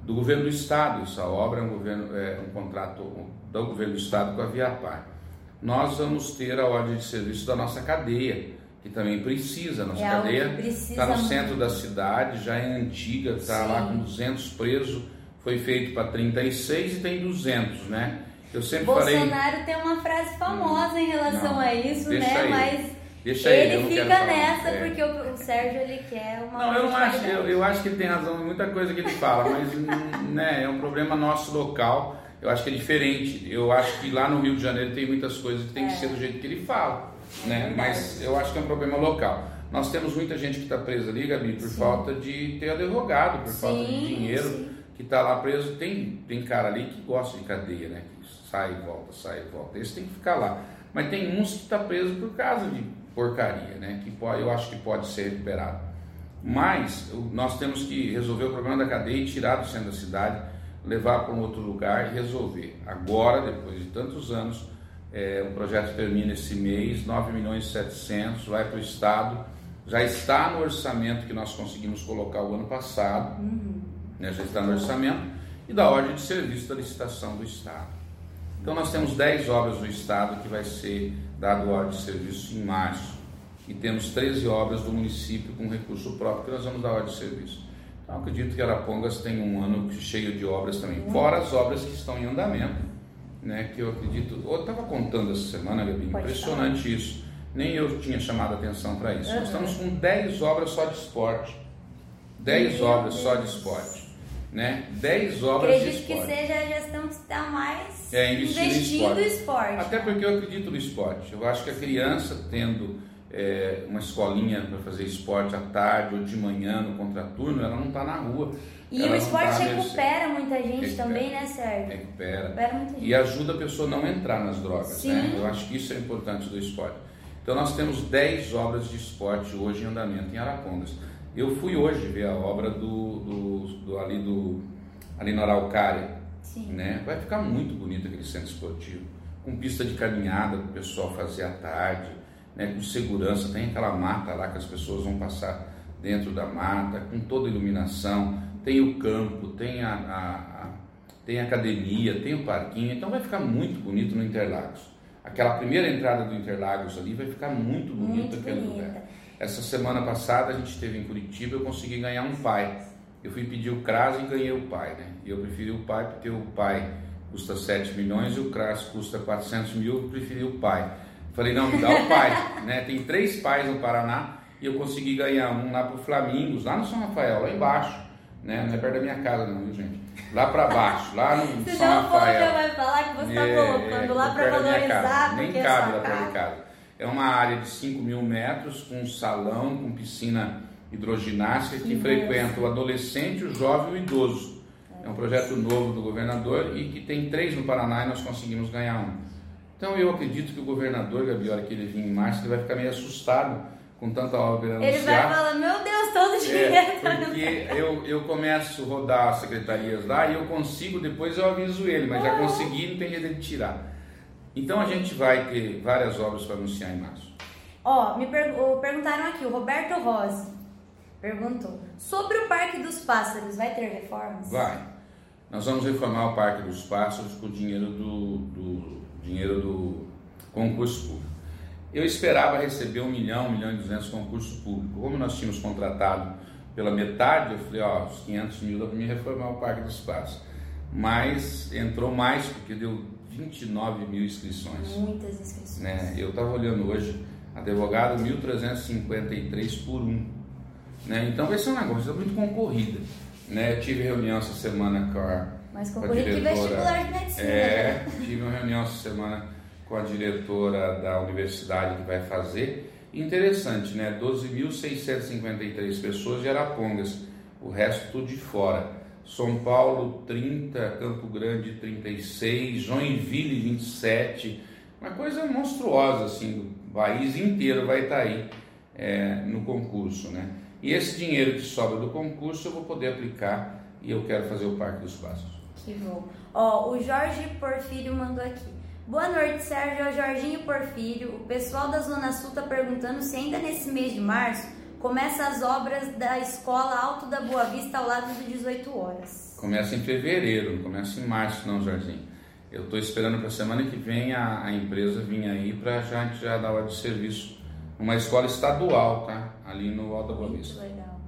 do governo do estado. Essa obra é um, governo, é um contrato do governo do estado com a Viapar. Nós vamos ter a ordem de serviço da nossa cadeia, que também precisa. A nossa é cadeia está no centro da cidade, já é antiga, está lá com 200 presos, foi feito para 36 e tem 200, né? Eu sempre Bolsonaro falei... tem uma frase famosa em relação não, a isso, né? Ele. Mas deixa ele, ele fica nessa é. porque o, o, Sérgio ele quer uma. Não, eu não acho. Eu, eu, acho que ele tem razão em muita coisa que ele fala, mas né, é um problema nosso local. Eu acho que é diferente. Eu acho que lá no Rio de Janeiro tem muitas coisas que tem é. que ser do jeito que ele fala, né? Mas eu acho que é um problema local. Nós temos muita gente que está presa ali, Gabi, por sim. falta de ter advogado, por sim, falta de dinheiro, sim. que está lá preso. Tem, tem cara ali que gosta de cadeia, né? sai e volta, sai e volta. Esse tem que ficar lá. Mas tem uns que está preso por causa de porcaria, né? Que pode, eu acho que pode ser recuperado. Mas nós temos que resolver o problema da cadeia e tirar do centro da cidade, levar para um outro lugar e resolver. Agora, depois de tantos anos, é, o projeto termina esse mês, 9 milhões e 700, vai para o Estado, já está no orçamento que nós conseguimos colocar o ano passado, uhum. né, já está no orçamento, e da ordem de serviço da licitação do Estado. Então nós temos 10 obras do Estado que vai ser dado ordem de serviço em março. E temos 13 obras do município com recurso próprio que nós vamos dar ordem de serviço. Então acredito que Arapongas tem um ano cheio de obras também, fora as obras que estão em andamento. Né, que eu acredito, eu estava contando essa semana, Gabi, impressionante falar. isso. Nem eu tinha chamado atenção para isso. Uhum. Nós estamos com 10 obras só de esporte. 10 obras Deus. só de esporte né? 10 obras acredito de esporte. Acredito que seja a gestão que está mais é, investindo no esporte. Até porque eu acredito no esporte. Eu acho que a criança tendo é, uma escolinha para fazer esporte à tarde ou de manhã no contraturno, ela não está na rua. E ela o esporte tá recupera muita gente recupera, também, né, Sérgio? Recupera. recupera muita gente. E ajuda a pessoa a não entrar nas drogas, né? Sim. né? Eu acho que isso é importante do esporte. Então nós temos 10 obras de esporte hoje em andamento em Arapongas. Eu fui hoje ver a obra do, do, do ali do ali na Araucária, Sim. né? Vai ficar muito bonito aquele centro esportivo, com pista de caminhada para o pessoal fazer à tarde, né? Com segurança, tem aquela mata lá que as pessoas vão passar dentro da mata, com toda a iluminação, tem o campo, tem a, a, a tem a academia, tem o parquinho, então vai ficar muito bonito no Interlagos. Aquela primeira entrada do Interlagos ali vai ficar muito bonito muito aquele bonita. lugar. Essa semana passada a gente esteve em Curitiba, eu consegui ganhar um pai. Eu fui pedir o CRAS e ganhei o pai, né? E eu preferi o pai porque o pai custa 7 milhões e o CRAS custa 400 mil, eu preferi o pai. Falei, não, me dá o pai, né? Tem três pais no Paraná e eu consegui ganhar um lá pro Flamingos, lá no São Rafael, lá embaixo, né? Não é perto da minha casa não, viu gente? Lá para baixo, lá no você São Rafael. Você vai falar que você está é, colocando é, lá para valorizar, Nem cabe lá para minha casa. É uma área de 5 mil metros, com um salão, com piscina hidroginástica, que, que frequenta o adolescente, o jovem e o idoso. É um projeto novo do governador e que tem três no Paraná e nós conseguimos ganhar um. Então eu acredito que o governador, Gabi, a hora que ele vir em março, ele vai ficar meio assustado com tanta obra Ele vai falar, meu Deus, todo o dinheiro. É, porque eu, eu começo a rodar as secretarias lá e eu consigo, depois eu aviso ele, mas já consegui, não tem jeito de tirar. Então a gente vai ter várias obras para anunciar em março. Ó, me per perguntaram aqui, o Roberto Rose perguntou sobre o Parque dos Pássaros, vai ter reformas? Vai. Nós vamos reformar o Parque dos Pássaros com o dinheiro do, do dinheiro do concurso público. Eu esperava receber um milhão, um milhão e duzentos concurso público. Como nós tínhamos contratado pela metade, eu falei, ó, os 500 mil dá para me reformar o Parque dos Pássaros. Mas entrou mais, porque deu 29 mil inscrições. Muitas inscrições. Né? Eu estava olhando hoje, advogado 1.353 por um. Né? Então vai ser um negócio muito concorrida. Né? Eu tive reunião essa semana com a, Mais concorrido que vestibular de medicina. É, tive uma reunião essa semana com a diretora da universidade que vai fazer. Interessante, né? 12.653 pessoas de Arapongas, o resto tudo de fora. São Paulo 30, Campo Grande 36, Joinville 27, uma coisa monstruosa assim, o país inteiro vai estar aí é, no concurso, né? E esse dinheiro que sobra do concurso eu vou poder aplicar e eu quero fazer o Parque dos Passos. Que bom. Ó, o Jorge Porfírio mandou aqui. Boa noite, Sérgio. É o Jorginho Porfírio. O pessoal da Zona Sul está perguntando se ainda nesse mês de março começa as obras da Escola Alto da Boa Vista ao lado do 18 horas. Começa em fevereiro, não começa em março não, Jorginho. Eu estou esperando para a semana que vem a, a empresa vir aí para já, já dar hora de serviço. Uma escola estadual, tá? Ali no Alto da Boa Vista. Muito legal.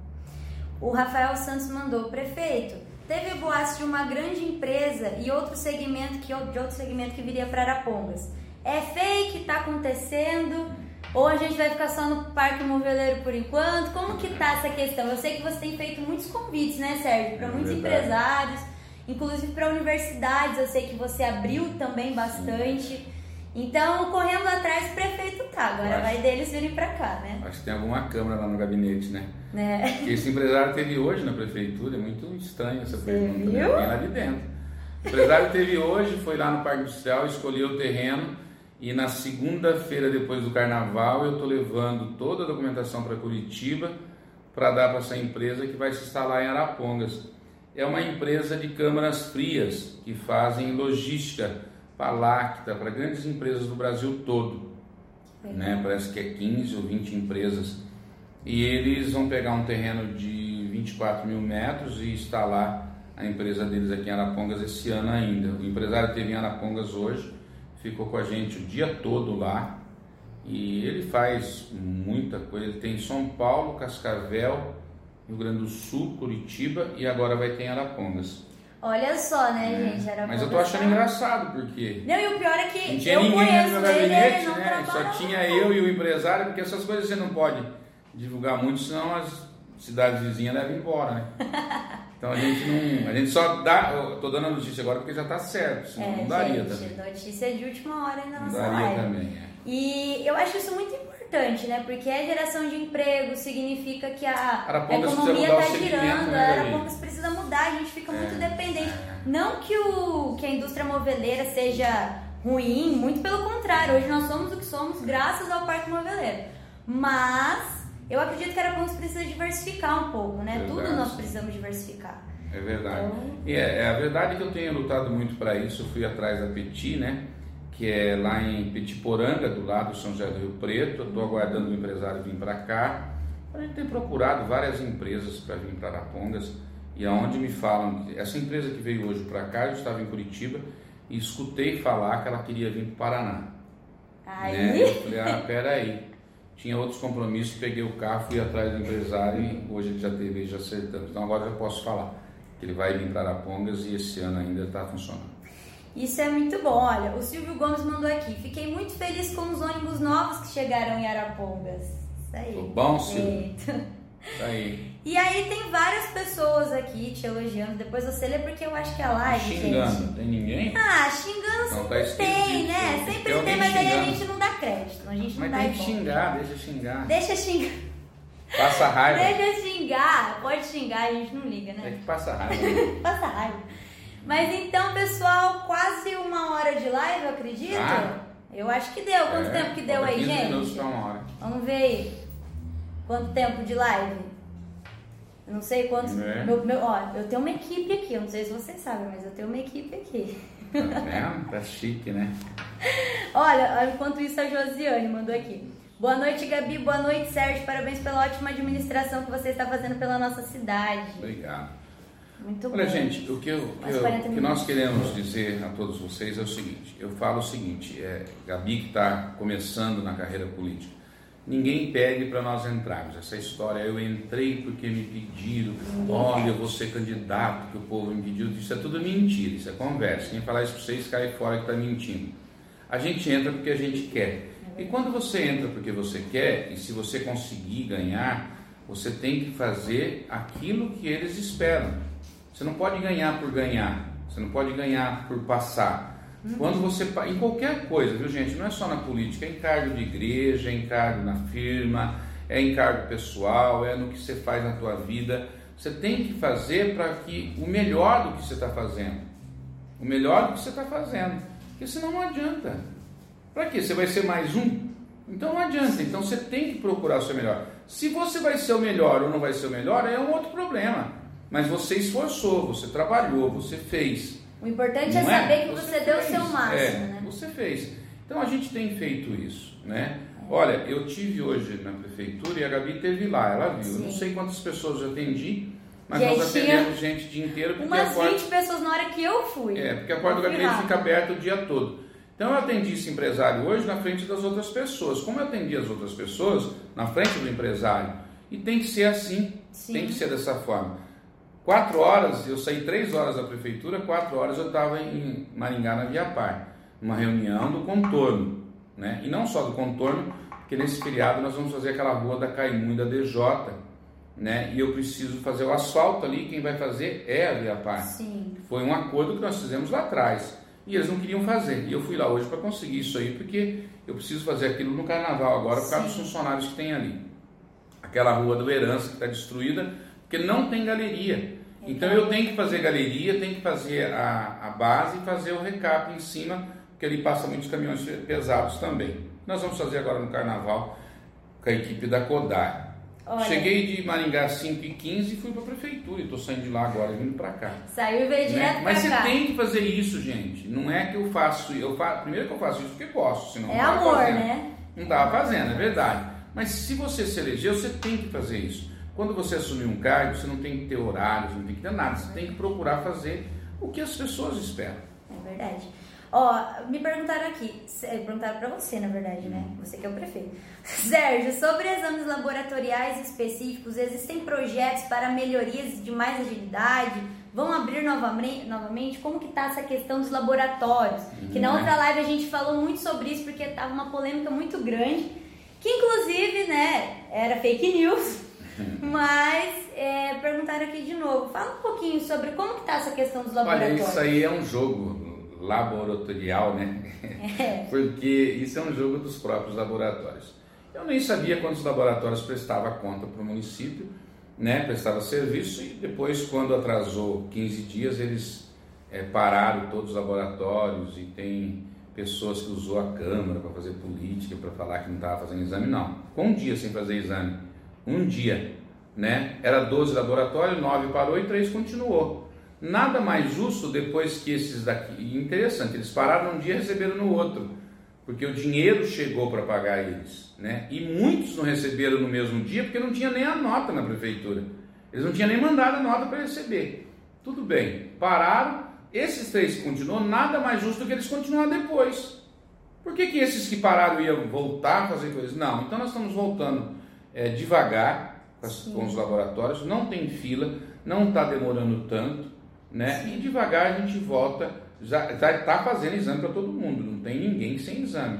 O Rafael Santos mandou, prefeito, teve boatos de uma grande empresa e outro segmento que de outro segmento que viria para Arapongas. É fake, está acontecendo? Ou a gente vai ficar só no Parque Moveleiro por enquanto? Como que tá essa questão? Eu sei que você tem feito muitos convites, né, Sérgio? Para muitos Verdade. empresários, inclusive para universidades. Eu sei que você abriu também bastante. Sim. Então, correndo atrás, o prefeito tá. Agora acho, vai deles virem para cá, né? Acho que tem alguma câmera lá no gabinete, né? É. Porque esse empresário teve hoje na prefeitura, é muito estranho essa pergunta. Né? Viu? Vem lá de dentro. O empresário teve hoje, foi lá no Parque Industrial, escolheu o terreno e na segunda-feira, depois do carnaval, eu estou levando toda a documentação para Curitiba para dar para essa empresa que vai se instalar em Arapongas. É uma empresa de câmaras frias que fazem logística para Lacta, para grandes empresas do Brasil todo. Né? Parece que é 15 ou 20 empresas. E eles vão pegar um terreno de 24 mil metros e instalar a empresa deles aqui em Arapongas esse ano ainda. O empresário teve em Arapongas hoje ficou com a gente o dia todo lá e ele faz muita coisa. Ele tem São Paulo, Cascavel, Rio Grande do Sul, Curitiba e agora vai ter em Arapongas. Olha só, né, é. gente? Arapongas Mas eu tô achando engraçado porque. Não, e o pior é que. Não tinha ninguém no meu gabinete, ele, né? Só tinha eu e o empresário, porque essas coisas você não pode divulgar muito, senão as cidades vizinhas devem ir embora, né? Então a gente não. A gente só dá. Eu tô dando a notícia agora porque já tá certo, senão é, não daria gente, também. Notícia de última hora na nossa não daria live. também, é. E eu acho isso muito importante, né? Porque a geração de emprego significa que a, a economia está girando, né, a Arapongas precisa mudar, a gente fica é, muito dependente. É. Não que, o, que a indústria moveleira seja ruim, muito pelo contrário, hoje nós somos o que somos graças ao Parque Moveleiro. Mas eu acredito que a Arapongas precisa diversificar um pouco, né? Verdade. Tudo nós precisamos diversificar. É verdade. Então... E é, é, a verdade é que eu tenho lutado muito para isso. Eu fui atrás da Petit, né? Que é lá em Petiporanga, do lado de São José do Rio Preto. Eu estou aguardando o empresário vir para cá. A gente tem procurado várias empresas para vir para Arapongas. E aonde me falam, essa empresa que veio hoje para cá, eu estava em Curitiba e escutei falar que ela queria vir para o Paraná. Aí? Né? Eu falei, ah, peraí tinha outros compromissos, peguei o carro, fui atrás do empresário e hoje ele já teve, já acertamos. Então agora já posso falar que ele vai vir para Arapongas e esse ano ainda está funcionando. Isso é muito bom. Olha, o Silvio Gomes mandou aqui. Fiquei muito feliz com os ônibus novos que chegaram em Arapongas. Isso aí. Tô bom, Silvio. Isso aí. E aí tem várias pessoas aqui te elogiando. Depois você lê porque eu acho que é live, xingando. gente. Tem ninguém? Ah, xingando não, sempre tá tem, né? Sempre tem, tem mas xingando. aí a gente não dá crédito. A gente mas não tem que xingar, deixa xingar. Deixa xingar. Passa raiva. Deixa xingar. Pode xingar, a gente não liga, né? É que passa raiva. passa raiva. Mas então, pessoal, quase uma hora de live, eu acredito. Ah. Eu acho que deu. Quanto é, tempo que deu aí, gente? Hora. Vamos ver aí. Quanto tempo de live? Eu não sei quantos. É. Meu, meu, ó, eu tenho uma equipe aqui, eu não sei se vocês sabem, mas eu tenho uma equipe aqui. Tá vendo? Tá chique, né? Olha, enquanto isso a Josiane mandou aqui. Boa noite, Gabi. Boa noite, Sérgio. Parabéns pela ótima administração que você está fazendo pela nossa cidade. Obrigado. Muito Olha, bom. gente, o que, eu, eu, que nós queremos dizer a todos vocês é o seguinte: eu falo o seguinte, é, Gabi que está começando na carreira política, ninguém pede para nós entrarmos. Essa história, eu entrei porque me pediram, olha, eu vou ser candidato, que o povo me pediu, isso é tudo mentira, isso é conversa. Quem falar isso para vocês cai fora que está mentindo. A gente entra porque a gente quer. E quando você entra porque você quer, e se você conseguir ganhar, você tem que fazer aquilo que eles esperam. Você não pode ganhar por ganhar. Você não pode ganhar por passar. Uhum. Quando você em qualquer coisa, viu gente? Não é só na política, é em cargo de igreja, é em cargo na firma, é em cargo pessoal, é no que você faz na tua vida. Você tem que fazer para que o melhor do que você está fazendo, o melhor do que você está fazendo, porque senão não adianta. Para quê? Você vai ser mais um? Então não adianta. Então você tem que procurar o seu melhor. Se você vai ser o melhor ou não vai ser o melhor, é um outro problema. Mas você esforçou, você trabalhou, você fez. O importante é, é saber que você, você deu o seu máximo, é, né? Você fez. Então a gente tem feito isso, né? Olha, eu tive hoje na prefeitura e a Gabi teve lá, ela viu. Sim. Eu não sei quantas pessoas eu atendi, mas nós atendemos gente o dia inteiro. Umas porta... 20 pessoas na hora que eu fui. É, porque a porta do gabinete fica aberta o dia todo. Então eu atendi esse empresário hoje na frente das outras pessoas. Como eu atendi as outras pessoas na frente do empresário? E tem que ser assim, Sim. tem que ser dessa forma. Quatro horas, eu saí três horas da prefeitura, quatro horas eu estava em Maringá, na Via Par, numa reunião do contorno, né? E não só do contorno, porque nesse feriado nós vamos fazer aquela rua da Caimu e da DJ, né? E eu preciso fazer o asfalto ali, quem vai fazer é a Via Par. Sim. Foi um acordo que nós fizemos lá atrás. E eles não queriam fazer. E eu fui lá hoje para conseguir isso aí, porque eu preciso fazer aquilo no carnaval agora, por causa dos funcionários que tem ali. Aquela rua do Herança que está destruída, porque não tem galeria. Então eu tenho que fazer galeria, tenho que fazer a, a base e fazer o recap em cima, porque ali passa muitos caminhões pesados também. Nós vamos fazer agora no carnaval com a equipe da Kodai. Olha. Cheguei de Maringá às 5h15 e fui para a prefeitura. Estou saindo de lá agora, vindo para cá. Saiu e veio né? direto né? Mas você cá. tem que fazer isso, gente. Não é que eu faço. Eu faço primeiro que eu faço isso porque posso, senão é não amor, fazendo. né? Não estava fazendo, é verdade. Mas se você se elegeu, você tem que fazer isso. Quando você assumir um cargo, você não tem que ter horários, não tem que ter nada. Você tem que procurar fazer o que as pessoas esperam. É verdade. Ó, me perguntaram aqui, perguntaram para você, na verdade, né? Hum. Você que é o prefeito. Sérgio, sobre exames laboratoriais específicos, existem projetos para melhorias de mais agilidade? Vão abrir novamente? novamente? Como que tá essa questão dos laboratórios? Que na uhum. outra live a gente falou muito sobre isso, porque tava uma polêmica muito grande, que inclusive, né, era fake news. Mas é, perguntaram aqui de novo, fala um pouquinho sobre como que está essa questão dos laboratórios. Olha, isso aí é um jogo laboratorial, né? É. Porque isso é um jogo dos próprios laboratórios. Eu nem sabia quantos laboratórios prestava conta para o município, né? Prestava serviço e depois, quando atrasou 15 dias, eles é, pararam todos os laboratórios e tem pessoas que usou a Câmara para fazer política, para falar que não estava fazendo exame, não. Com um dia sem fazer exame um dia, né? Era 12 laboratórios, 9 parou e 3 continuou. Nada mais justo depois que esses daqui. Interessante, eles pararam um dia e receberam no outro, porque o dinheiro chegou para pagar eles, né? E muitos não receberam no mesmo dia porque não tinha nem a nota na prefeitura. Eles não tinham nem mandado a nota para receber. Tudo bem, pararam. Esses três que continuou, nada mais justo do que eles continuar depois. Por que, que esses que pararam iam voltar a fazer coisas? Não, então nós estamos voltando é, devagar com, os laboratórios, não tem fila, não está demorando tanto, né? Sim. E devagar a gente volta, já está fazendo exame para todo mundo, não tem ninguém sem exame.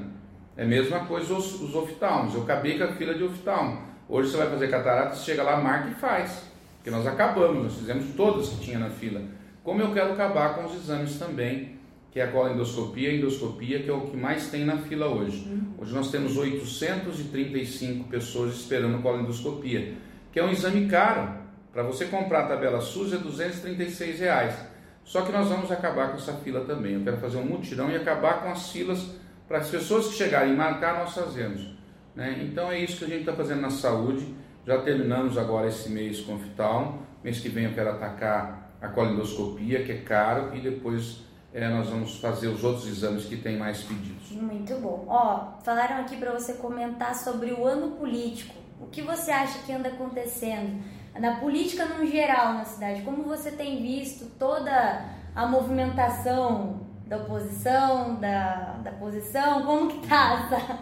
É a mesma coisa os, os oftalmos, eu acabei com a fila de oftalmo. Hoje você vai fazer catarata, você chega lá, marca e faz. Porque nós acabamos, nós fizemos todas que tinha na fila. Como eu quero acabar com os exames também, que é a colendoscopia e a endoscopia, que é o que mais tem na fila hoje. Uhum. Hoje nós temos 835 pessoas esperando colendoscopia, que é um exame caro. Para você comprar a tabela SUS é 236 reais. Só que nós vamos acabar com essa fila também. Eu quero fazer um mutirão e acabar com as filas para as pessoas que chegarem e marcar, nós fazemos. Né? Então é isso que a gente está fazendo na saúde, Já terminamos agora esse mês com oftalmo. Mês que vem eu quero atacar a colendoscopia, que é caro, e depois é, nós vamos fazer os outros exames que tem mais pedidos. Muito bom. Ó, falaram aqui para você comentar sobre o ano político. O que você acha que anda acontecendo na política no geral na cidade? Como você tem visto toda a movimentação da oposição, da, da posição? Como que tá essa,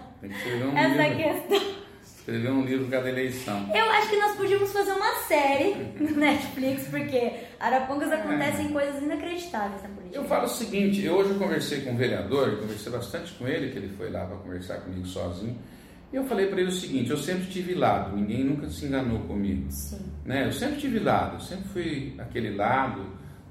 um essa livro, questão? Escrever um livro cada eleição. Eu acho que nós podíamos fazer uma série no Netflix, porque Arapongas acontecem é. coisas inacreditáveis na política. Eu falo o seguinte, hoje eu conversei com um vereador, conversei bastante com ele, que ele foi lá para conversar comigo sozinho. E eu falei para ele o seguinte: eu sempre tive lado, ninguém nunca se enganou comigo. Sim. Né? Eu sempre tive lado, eu sempre fui aquele lado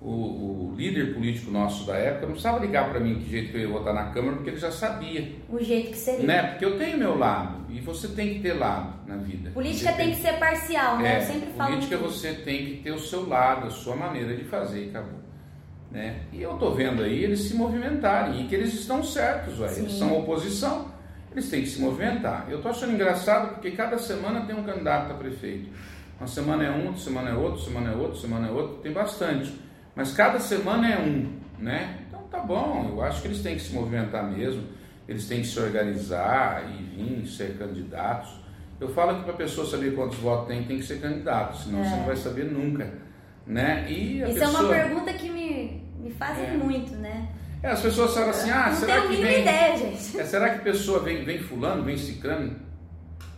o, o, líder político nosso da época não precisava ligar para mim que jeito que eu ia votar na Câmara, porque ele já sabia. O jeito que seria. Né? Porque eu tenho meu lado, e você tem que ter lado na vida. Política tem, tem, que ser parcial, né? É, eu sempre falo. Política você tem que ter o seu lado, a sua maneira de fazer e acabou. Né? E eu tô vendo aí eles se movimentarem, e que eles estão certos, ué. eles são oposição, eles têm que se movimentar. Eu tô achando engraçado porque cada semana tem um candidato a prefeito. Uma semana é um, outra semana é outro, semana é outro, semana é outro, tem bastante. Mas cada semana é um, né? Então tá bom, eu acho que eles têm que se movimentar mesmo, eles têm que se organizar e vir ser candidatos. Eu falo que para a pessoa saber quantos votos tem, tem que ser candidato, senão é. você não vai saber nunca, né? E Isso pessoa... é uma pergunta que me, me fazem é. muito, né? É, as pessoas falam assim, ah, não será que vem... ideia, gente. É, será que a pessoa vem, vem fulano, vem ciclano?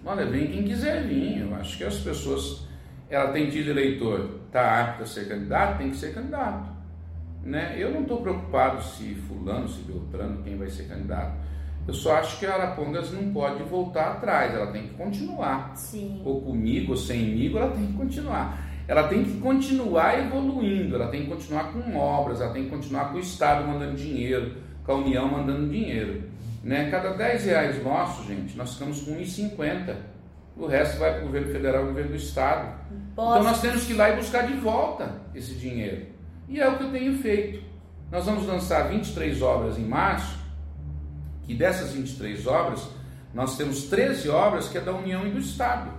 Olha, vem quem quiser vir. Eu acho que as pessoas ela tem tido eleitor, está apta a ser candidato, tem que ser candidato. Né? Eu não estou preocupado se fulano, se Beltrano, quem vai ser candidato. Eu só acho que a Arapongas não pode voltar atrás, ela tem que continuar. Sim. Ou comigo, ou sem mim, ela tem que continuar. Ela tem que continuar evoluindo, ela tem que continuar com obras, ela tem que continuar com o Estado mandando dinheiro, com a União mandando dinheiro. Né? Cada 10 reais nossos, gente, nós ficamos com 1,50 o resto vai para o governo federal e o governo do estado. Posso. Então nós temos que ir lá e buscar de volta esse dinheiro. E é o que eu tenho feito. Nós vamos lançar 23 obras em março, que dessas 23 obras, nós temos 13 obras que é da União e do Estado,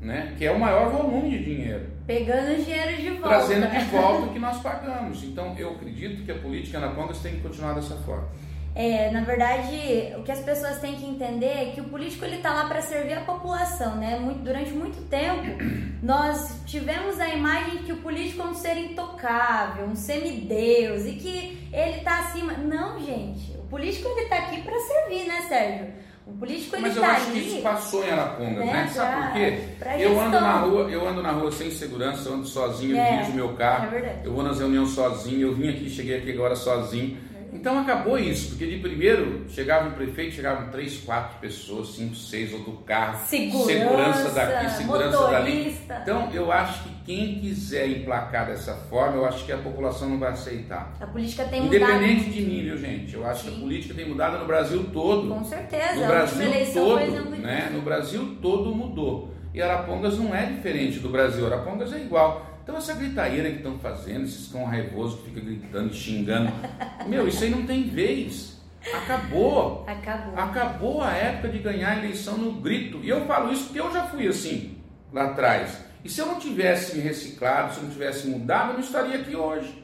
né? que é o maior volume de dinheiro. Pegando o dinheiro de volta. Trazendo de volta o que nós pagamos. Então eu acredito que a política na Pongas tem que continuar dessa forma. É, na verdade, o que as pessoas têm que entender é que o político ele está lá para servir a população, né? Muito, durante muito tempo, nós tivemos a imagem de que o político é um ser intocável, um semideus e que ele está acima. Não, gente. O político ele está aqui para servir, né, Sérgio? O político ele Mas eu tá acho ali, que isso passou em Arapongas, né? né? Sabe por quê? Eu ando na rua, eu ando na rua sem segurança, eu ando sozinho, eu é, dirijo meu carro, é eu vou nas reuniões sozinho, eu vim aqui, cheguei aqui agora sozinho. Então acabou isso, porque de primeiro chegava o prefeito, chegavam três, quatro pessoas, cinco, seis, outro carro, segurança, segurança daqui, segurança motorista. dali. Então eu acho que quem quiser emplacar dessa forma, eu acho que a população não vai aceitar. A política tem mudado. Independente de mim, viu gente? Eu acho Sim. que a política tem mudado no Brasil todo. Com certeza. No Brasil todo, né? No Brasil todo mudou. E Arapongas não é diferente do Brasil. Arapongas é igual. Então essa gritaeira que estão fazendo, esses cão raivosos que ficam gritando, xingando, meu, isso aí não tem vez. Acabou. Acabou. Acabou a época de ganhar a eleição no grito. E eu falo isso porque eu já fui assim, lá atrás. E se eu não tivesse me reciclado, se eu não tivesse mudado, eu não estaria aqui hoje.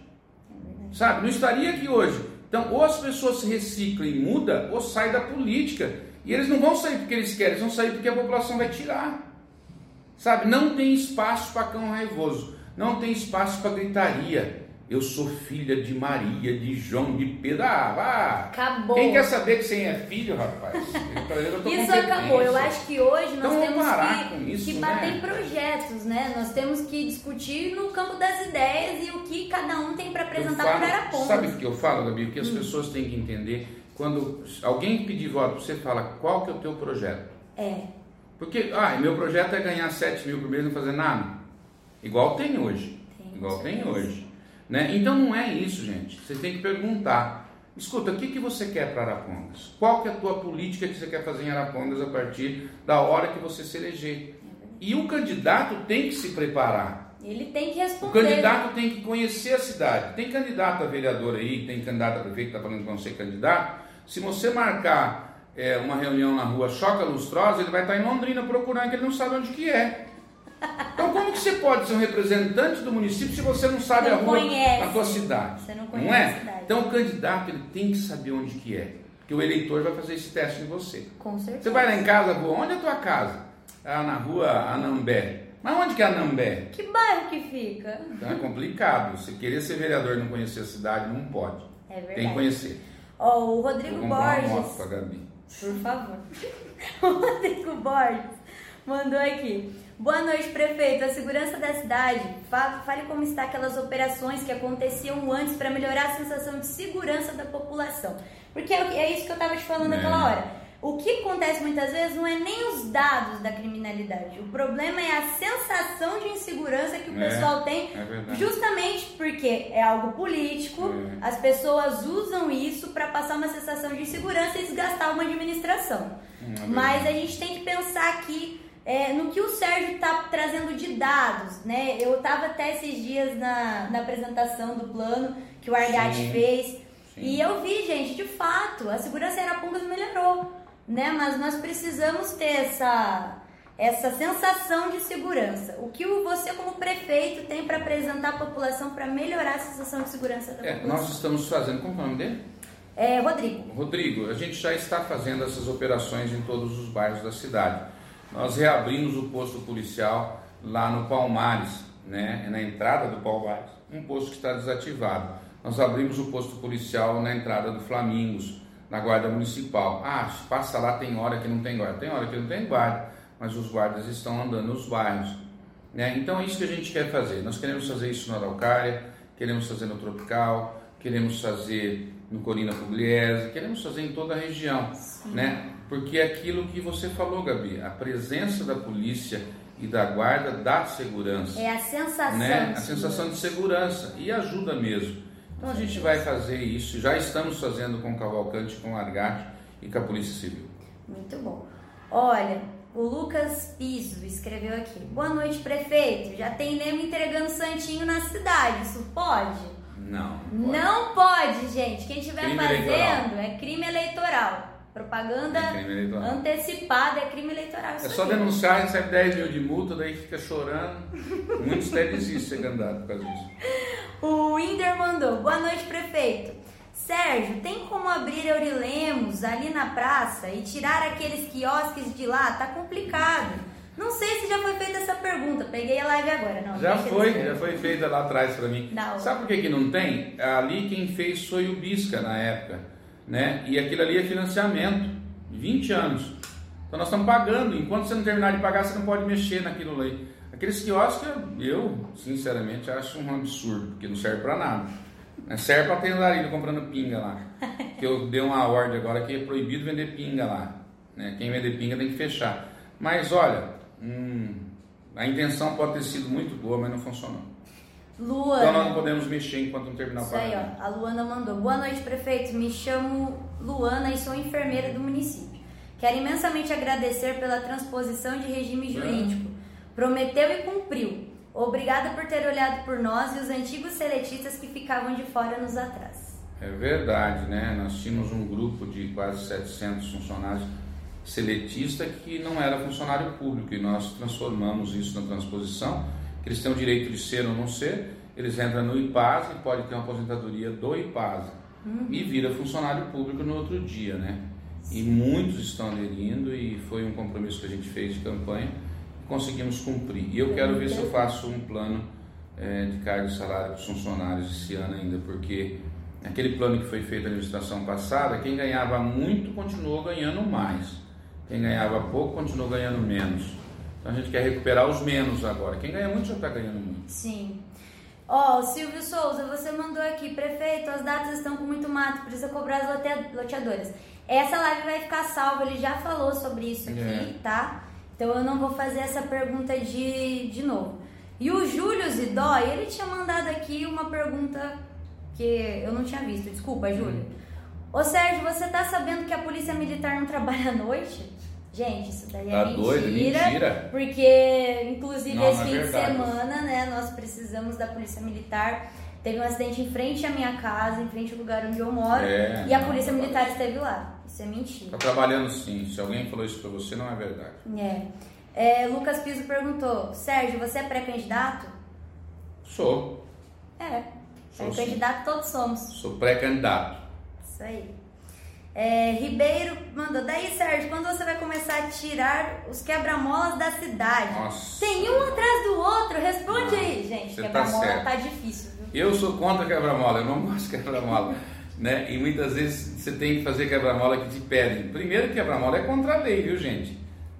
Sabe? Não estaria aqui hoje. Então, ou as pessoas se reciclam e mudam, ou saem da política. E eles não vão sair porque eles querem, eles vão sair porque a população vai tirar. Sabe? Não tem espaço para cão raivoso. Não tem espaço para gritaria. Eu sou filha de Maria, de João, de Pedro. Ah, vá. Acabou. Quem quer saber que você é filho, rapaz? Eu isso acabou. Eu acho que hoje nós então, temos que, isso, que bater né? em projetos, né? Nós temos que discutir no campo das ideias e o que cada um tem para apresentar para Araponga. Sabe o que eu falo, Gabi? O que as hum. pessoas têm que entender quando alguém pedir voto, você fala qual que é o teu projeto. É. Porque, ah, meu projeto é ganhar 7 mil por mês e não fazer nada. Igual tem hoje. Tem, igual tem hoje. Né? Então não é isso, gente. Você tem que perguntar. Escuta, o que, que você quer para Arapongas? Qual que é a tua política que você quer fazer em Arapongas a partir da hora que você se eleger? E o candidato tem que se preparar. Ele tem que responder. O candidato tem que conhecer a cidade. Tem candidato a vereador aí, tem candidato a prefeito que está falando que vão ser candidato. Se você marcar é, uma reunião na rua Choca Lustrosa, ele vai estar em Londrina procurando, que ele não sabe onde que é. Então como que você pode ser um representante do município se você não sabe não a rua conhece. na sua cidade? Você não conhece não é? a cidade. Então o candidato ele tem que saber onde que é. Porque o eleitor vai fazer esse teste em você. Com certeza. Você vai lá em casa, vou, onde é a tua casa? Ah, na rua Anambé. Mas onde que é Anambé? Que bairro que fica? Então é complicado. Você querer ser vereador e não conhecer a cidade, não pode. É verdade. Tem que conhecer. Ó, o Rodrigo comprar uma moto Borges. pra Gabi. Por favor. O Rodrigo Borges mandou aqui. Boa noite, prefeito. A segurança da cidade. Fa- Fale como está aquelas operações que aconteciam antes para melhorar a sensação de segurança da população. Porque é é isso que eu estava te falando É. naquela hora. O que acontece muitas vezes não é nem os dados da criminalidade. O problema é a sensação de insegurança que o É, pessoal tem é. Justamente porque é algo político, É. as pessoas usam isso para passar uma sensação de insegurança e desgastar uma administração. Hum, é Mas a gente tem que pensar aqui é, no que o Sérgio está trazendo de dados, né? Eu estava até esses dias na, na apresentação do plano que o Argate Sim. fez Sim. e eu vi, gente, de fato, a segurança em Arapongas melhorou, né? Mas nós precisamos ter essa essa sensação de segurança. O que você como prefeito tem para apresentar à população para melhorar a sensação de segurança da É, população? nós estamos fazendo, como é o nome dele? É, Rodrigo. Rodrigo, a gente já está fazendo essas operações em todos os bairros da cidade. Nós reabrimos o posto policial lá no Palmares, né, na entrada do Palmares, um posto que está desativado. Nós abrimos o posto policial na entrada do Flamingos, na Guarda Municipal. Ah, passa lá, tem hora que não tem guarda. Tem hora que não tem guarda, mas os guardas estão andando nos bairros. Né? Então é isso que a gente quer fazer. Nós queremos fazer isso na Araucária, queremos fazer no Tropical, queremos fazer no Corina Pugliese, queremos fazer em toda a região, né? Porque é aquilo que você falou, Gabi, a presença da polícia e da guarda dá segurança, É a sensação. né? A sensação de segurança e ajuda mesmo. Então a gente vai fazer isso, já estamos fazendo com o Cavalcante, com o Argate e com a Polícia Civil. Muito bom. Olha, o Lucas Piso escreveu aqui. Boa noite, prefeito. Já tem Nemo entregando santinho na cidade. Isso pode? Não. pode. Não pode, gente. Quem estiver fazendo eleitoral. é crime eleitoral. Propaganda É antecipada é crime eleitoral. É só aí. denunciar, recebe 10 mil de multa, daí fica chorando. Muitos até desistem de ser candidato por causa disso. O Inder mandou. Boa noite, prefeito. Sérgio, tem como abrir Eurilemos ali na praça e tirar aqueles quiosques de lá? Tá complicado. Não sei se já foi feita essa pergunta. Peguei a live agora, não. Já foi, já foi feita lá atrás para mim. Sabe por que, que não tem? Ali quem fez foi o Bisca na época, né? E aquilo ali é financiamento, 20 anos. Então nós estamos pagando, enquanto você não terminar de pagar, você não pode mexer naquilo ali. Aqueles quiosques, eu, sinceramente, acho um absurdo, porque não serve para nada. Serve para ter andarilho comprando pinga lá. Que eu dei uma ordem agora que é proibido vender pinga lá. Né? Quem vender pinga tem que fechar. Mas olha, hum, a intenção pode ter sido muito boa, mas não funcionou. Luana. Então nós não podemos mexer enquanto não terminar o Isso aí, ó. A Luana mandou. Boa noite, prefeito. Me chamo Luana e sou enfermeira do município. Quero imensamente agradecer pela transposição de regime jurídico. Prometeu e cumpriu. Obrigada por ter olhado por nós e os antigos seletistas que ficavam de fora nos atrás. É verdade, né? Nós tínhamos um grupo de quase 700 funcionários seletista que não era funcionário público e nós transformamos isso na transposição, que eles têm o direito de ser ou não ser, eles entram no IPAS e pode ter uma aposentadoria do IPAS e vira funcionário público no outro dia, né? E muitos estão aderindo e foi um compromisso que a gente fez de campanha e conseguimos cumprir. E eu quero ver se eu faço um plano eh, de cargo e salário para os funcionários esse ano ainda, porque aquele plano que foi feito na administração passada, quem ganhava muito continuou ganhando mais. Quem ganhava pouco continuou ganhando menos. Então a gente quer recuperar os menos agora. Quem ganha muito já está ganhando muito. Sim. Ó, o Silvio Souza, você mandou aqui, prefeito, as datas estão com muito mato, precisa cobrar as lote- loteadoras. Essa live vai ficar salva, ele já falou sobre isso aqui, É. tá? Então eu não vou fazer essa pergunta de, de novo. E o Júlio Zidói, ele tinha mandado aqui uma pergunta que eu não tinha visto. Desculpa, Júlio. Ô Sérgio, você tá sabendo que a polícia militar não trabalha à noite? Gente, isso daí é Tá mentira. doido? Mentira. Porque, inclusive, Não, esse não é fim de semana, né, nós precisamos da polícia militar. Teve um acidente em frente à minha casa, em frente ao lugar onde eu moro. É, e a não, polícia militar esteve lá. Isso é mentira. Está trabalhando sim. Se alguém falou isso para você, não é verdade. É. É, Lucas Piso perguntou: Sérgio, você é pré-candidato? Sou. É. Sou é candidato, todos somos. Sou pré-candidato. Isso aí. É, Ribeiro mandou, daí Sérgio, quando você vai começar a tirar os quebra-molas da cidade? Nossa. Tem um atrás do outro, responde Não, aí, gente. Tá quebra-mola tá, tá, difícil, viu? Eu sou contra quebra-mola, eu não gosto de quebra-mola. né? E muitas vezes você tem que fazer quebra-mola que te pedem. Primeiro, quebra-mola é contra a lei, viu, gente?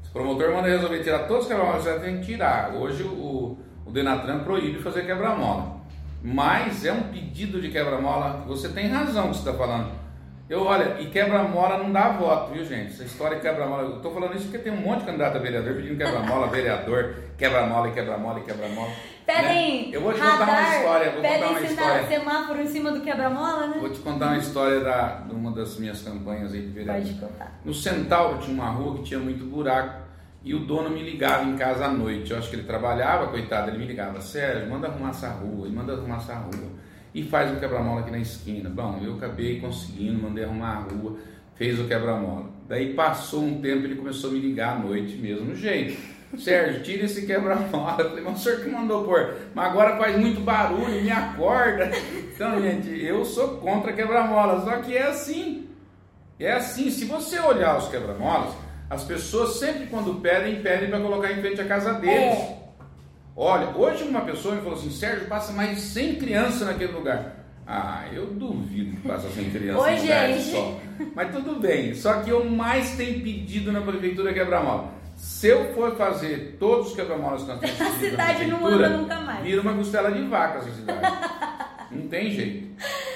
Se o promotor manda resolver tirar todos os quebra-molas, você tem que tirar. Hoje o, o Denatran proíbe fazer quebra-mola. Mas é um pedido de quebra-mola, você tem razão que você está falando eu, olha, e quebra-mola não dá voto, viu, gente? Essa história de quebra-mola. Eu tô falando isso porque tem um monte de candidato a vereador pedindo quebra-mola, vereador, quebra-mola quebra-mola quebra-mola. Pedem. Né? Eu vou te radar, contar uma história. Vou pedem contar uma história. semáforo em cima do quebra-mola, né? Vou te contar uma história da, de uma das minhas campanhas aí de vereador. Pode contar. No Centauro tinha uma rua que tinha muito buraco e o dono me ligava em casa à noite. Eu acho que ele trabalhava, coitado, ele me ligava, Sérgio, manda arrumar essa rua, e manda arrumar essa rua e faz o quebra-mola aqui na esquina. Bom, eu acabei conseguindo, mandei arrumar a rua, fez o quebra-mola. Daí passou um tempo, ele começou a me ligar à noite, mesmo jeito. Sérgio, tira esse quebra-mola. Falei, mas o senhor que mandou pôr, mas agora faz muito barulho, me acorda. Então, gente, eu sou contra quebra-mola, só que é assim. É assim, se você olhar os quebra-molas, as pessoas sempre quando pedem, pedem para colocar em frente à casa deles. É. Olha, hoje uma pessoa me falou assim, Sérgio, passa mais de 100 crianças naquele lugar. Ah, eu duvido que passa 100 crianças Oi, lugar gente. só. Mas tudo bem. Só que eu mais tenho pedido na prefeitura quebra-mola. Se eu for fazer todos os quebra-molas que nós temos A cidade não anda nunca mais. Vira uma costela de vaca essa cidade. não tem jeito.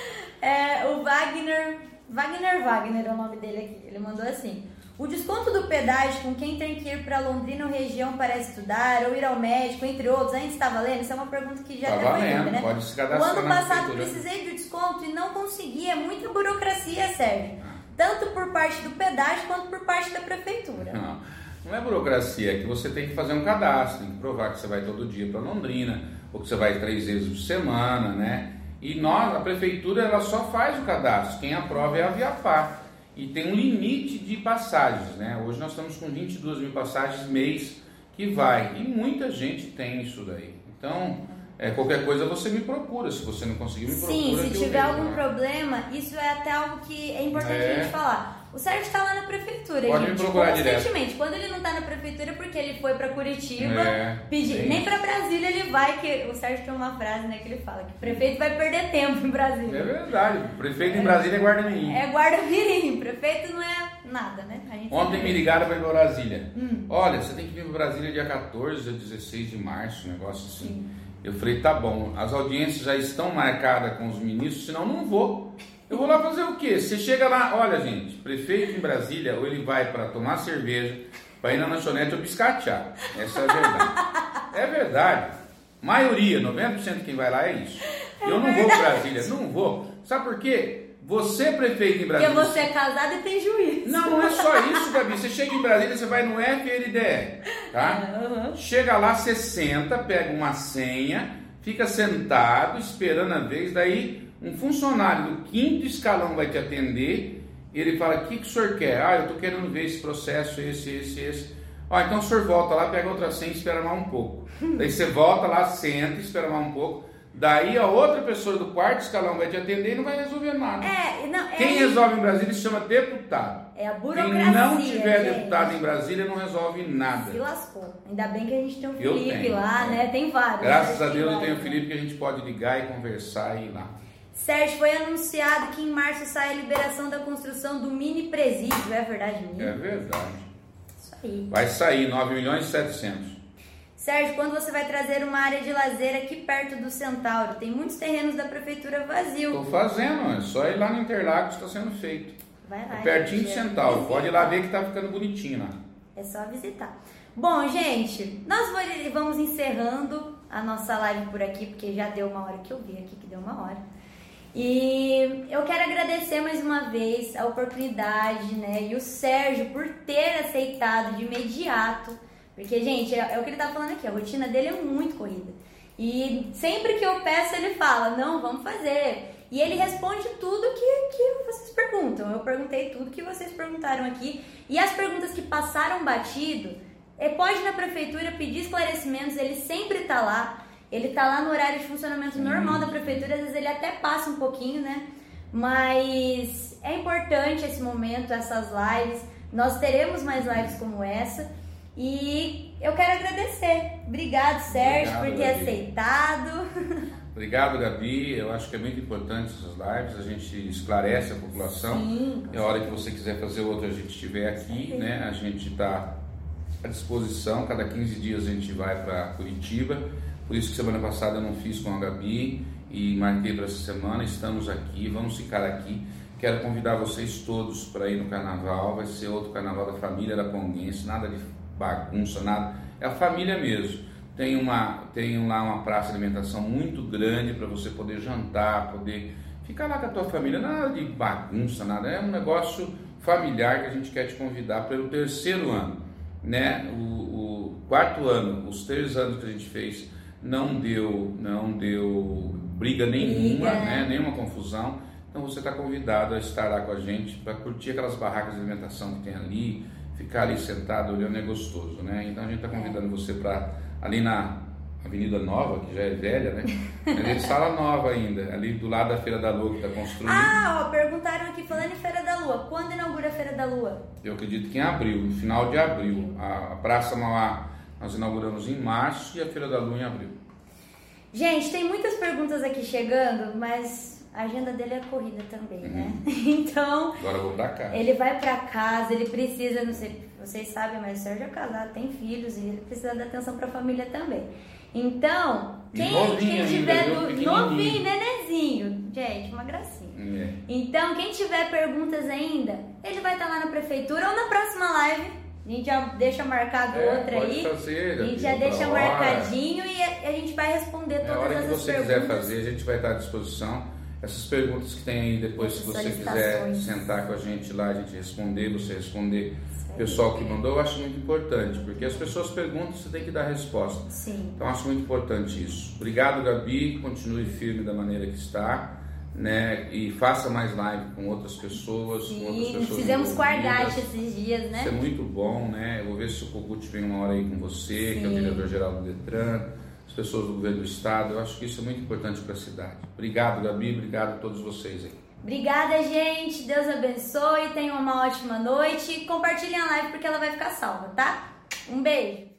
É, o Wagner, Wagner Wagner é o nome dele aqui. Ele mandou assim: o desconto do pedágio com quem tem que ir para Londrina ou região para estudar ou ir ao médico, entre outros, ainda está valendo? Isso é uma pergunta que já tá feita, né? Pode se cadastrar o ano passado precisei de desconto e não consegui. É muita burocracia, Sérgio. Tanto por parte do pedágio quanto por parte da prefeitura. Não, não é burocracia, é que você tem que fazer um cadastro, tem que provar que você vai todo dia para Londrina, ou que você vai três vezes por semana, né? E nós, a prefeitura, ela só faz o cadastro. Quem aprova é a Viapar e tem um limite de passagens, né? Hoje nós estamos com 22 mil passagens mês que vai e muita gente tem isso daí. Então, é, qualquer coisa você me procura, se você não conseguir me procura. Sim, se tiver algum né? problema, isso é até algo que é importante é. a gente falar. O Sérgio está lá na prefeitura, Pode gente. Me procurar constantemente. Direto. Quando ele não está na prefeitura é porque ele foi para Curitiba é, pedir. Nem para Brasília ele vai, que o Sérgio tem uma frase né, que ele fala que o prefeito vai perder tempo em Brasília. É verdade. O prefeito é, em Brasília é guarda-mirim. É guarda-mirim. Prefeito não é nada, né? Ontem me ligaram para ir para Brasília. Hum. Olha, você tem que vir para Brasília dia 14 ou 16 de março, um negócio assim. Sim. Eu falei, tá bom, as audiências já estão marcadas com os ministros, senão não vou. Eu vou lá fazer o quê? Você chega lá, olha gente, prefeito em Brasília, ou ele vai para tomar cerveja, para ir na lanchonete ou biscatear. Essa é a verdade. é verdade. Maioria, 90% de quem vai lá é isso. É eu não vou para Brasília, não vou. Sabe por quê? Você, prefeito em Brasília. Porque você é casado e tem juízo. Não, não é só isso, Gabi. Você chega em Brasília, você vai no FLDE, tá? Uhum. Chega lá, você senta, pega uma senha, fica sentado, esperando a vez, daí um funcionário do quinto escalão vai te atender, ele fala, o que, que o senhor quer? Ah, eu estou querendo ver esse processo, esse, esse, esse. Ah, então o senhor volta lá, pega outra senha e espera mais um pouco. Daí você volta lá, senta, espera mais um pouco. Daí a outra pessoa do quarto escalão vai te atender e não vai resolver nada. É, não, é Quem resolve em Brasília se chama deputado. É a burocracia. Quem não tiver gente. deputado em Brasília não resolve nada. Se lascou. Ainda bem que a gente tem o Felipe lá, né? Tem vários. Graças a Deus eu tenho o Felipe que a gente pode ligar e conversar e ir lá. Sérgio, foi anunciado que em março sai a liberação da construção do mini presídio. É verdade, mini? É verdade. Isso aí. Vai sair 9 milhões e 700. Sérgio, quando você vai trazer uma área de lazer aqui perto do Centauro? Tem muitos terrenos da prefeitura vazio. Estou fazendo, é só ir lá no Interlagos, está sendo feito. Vai lá. É pertinho do Centauro, pode ir lá ver que está ficando bonitinho lá. É só visitar. Bom, gente, nós vamos encerrando a nossa live por aqui, porque já deu uma hora que eu vi aqui que deu uma hora. E eu quero agradecer mais uma vez a oportunidade, né, e o Sérgio por ter aceitado de imediato, porque, gente, é, é o que ele tá falando aqui, a rotina dele é muito corrida. E sempre que eu peço, ele fala: Não, vamos fazer. E ele responde tudo que, que vocês perguntam. Eu perguntei tudo que vocês perguntaram aqui. E as perguntas que passaram batido, é, pode na prefeitura pedir esclarecimentos, ele sempre está lá. Ele está lá no horário de funcionamento normal da prefeitura, às vezes ele até passa um pouquinho, né? Mas é importante esse momento, essas lives. Nós teremos mais lives como essa. E eu quero agradecer. Obrigado, Sérgio, Obrigado, por ter Gabi. aceitado. Obrigado, Gabi. Eu acho que é muito importante essas lives. A gente esclarece a população. Sim, é a hora que você quiser fazer outra, a gente estiver aqui, né? A gente está à disposição. Cada 15 dias a gente vai para Curitiba. Por isso que semana passada eu não fiz com a Gabi e marquei para essa semana. Estamos aqui, vamos ficar aqui. Quero convidar vocês todos para ir no carnaval. Vai ser outro carnaval da família da Ponguense, nada de bagunça, nada. É a família mesmo. Tem, uma, tem lá uma praça de alimentação muito grande para você poder jantar, poder ficar lá com a tua família. Nada de bagunça, nada. É um negócio familiar que a gente quer te convidar pelo terceiro ano. Né? O, o quarto ano, os três anos que a gente fez, não deu, não deu briga nenhuma, briga. né? nenhuma confusão. Então você está convidado a estar lá com a gente para curtir aquelas barracas de alimentação que tem ali, ficar ali sentado olhando é gostoso, né? Então a gente está convidando você para ali na Avenida Nova, que já é velha, né? Mas é sala nova ainda, ali do lado da Feira da Lua que está construindo. Ah, ó, perguntaram aqui falando em Feira da Lua, quando inaugura a Feira da Lua? Eu acredito que em abril, no final de abril. A, a Praça Mauá nós inauguramos em março e a Feira da Lua em abril. Gente, tem muitas perguntas aqui chegando, mas a agenda dele é corrida também, né? uhum. né? Então. Agora eu vou pra casa. Ele vai pra casa, ele precisa, não sei, vocês sabem, mas o Sérgio é casado, tem filhos e ele precisa dar atenção pra família também. Então, quem, quem tiver ainda, novinho, nenenzinho, gente, uma gracinha. É. Então, quem tiver perguntas ainda, ele vai estar lá na prefeitura ou na próxima live. A gente já deixa marcado é, outra aí. Fazer, a gente já deixa marcadinho e a, a, gente vai responder todas é, a hora que você quiser fazer, a gente vai estar à disposição. Essas perguntas que tem aí depois, se você quiser sentar com a gente lá, a gente responder, você responder o pessoal que mandou, eu acho muito importante, porque as pessoas perguntam, você tem que dar resposta. Sim. Então acho muito importante isso. Obrigado, Gabi, continue firme da maneira que está. Né? E faça mais live com outras pessoas. Sim, com outras pessoas fizemos guardate esses dias, né? Isso é muito bom, né? Eu vou ver se o Kogut vem uma hora aí com você, Sim. que é o diretor-geral do Detran as pessoas do governo do estado. Eu acho que isso é muito importante para a cidade. Obrigado, Gabi, obrigado a todos vocês aí. Obrigada, gente. Deus abençoe. Tenham uma ótima noite. Compartilhem a live porque ela vai ficar salva, tá? Um beijo.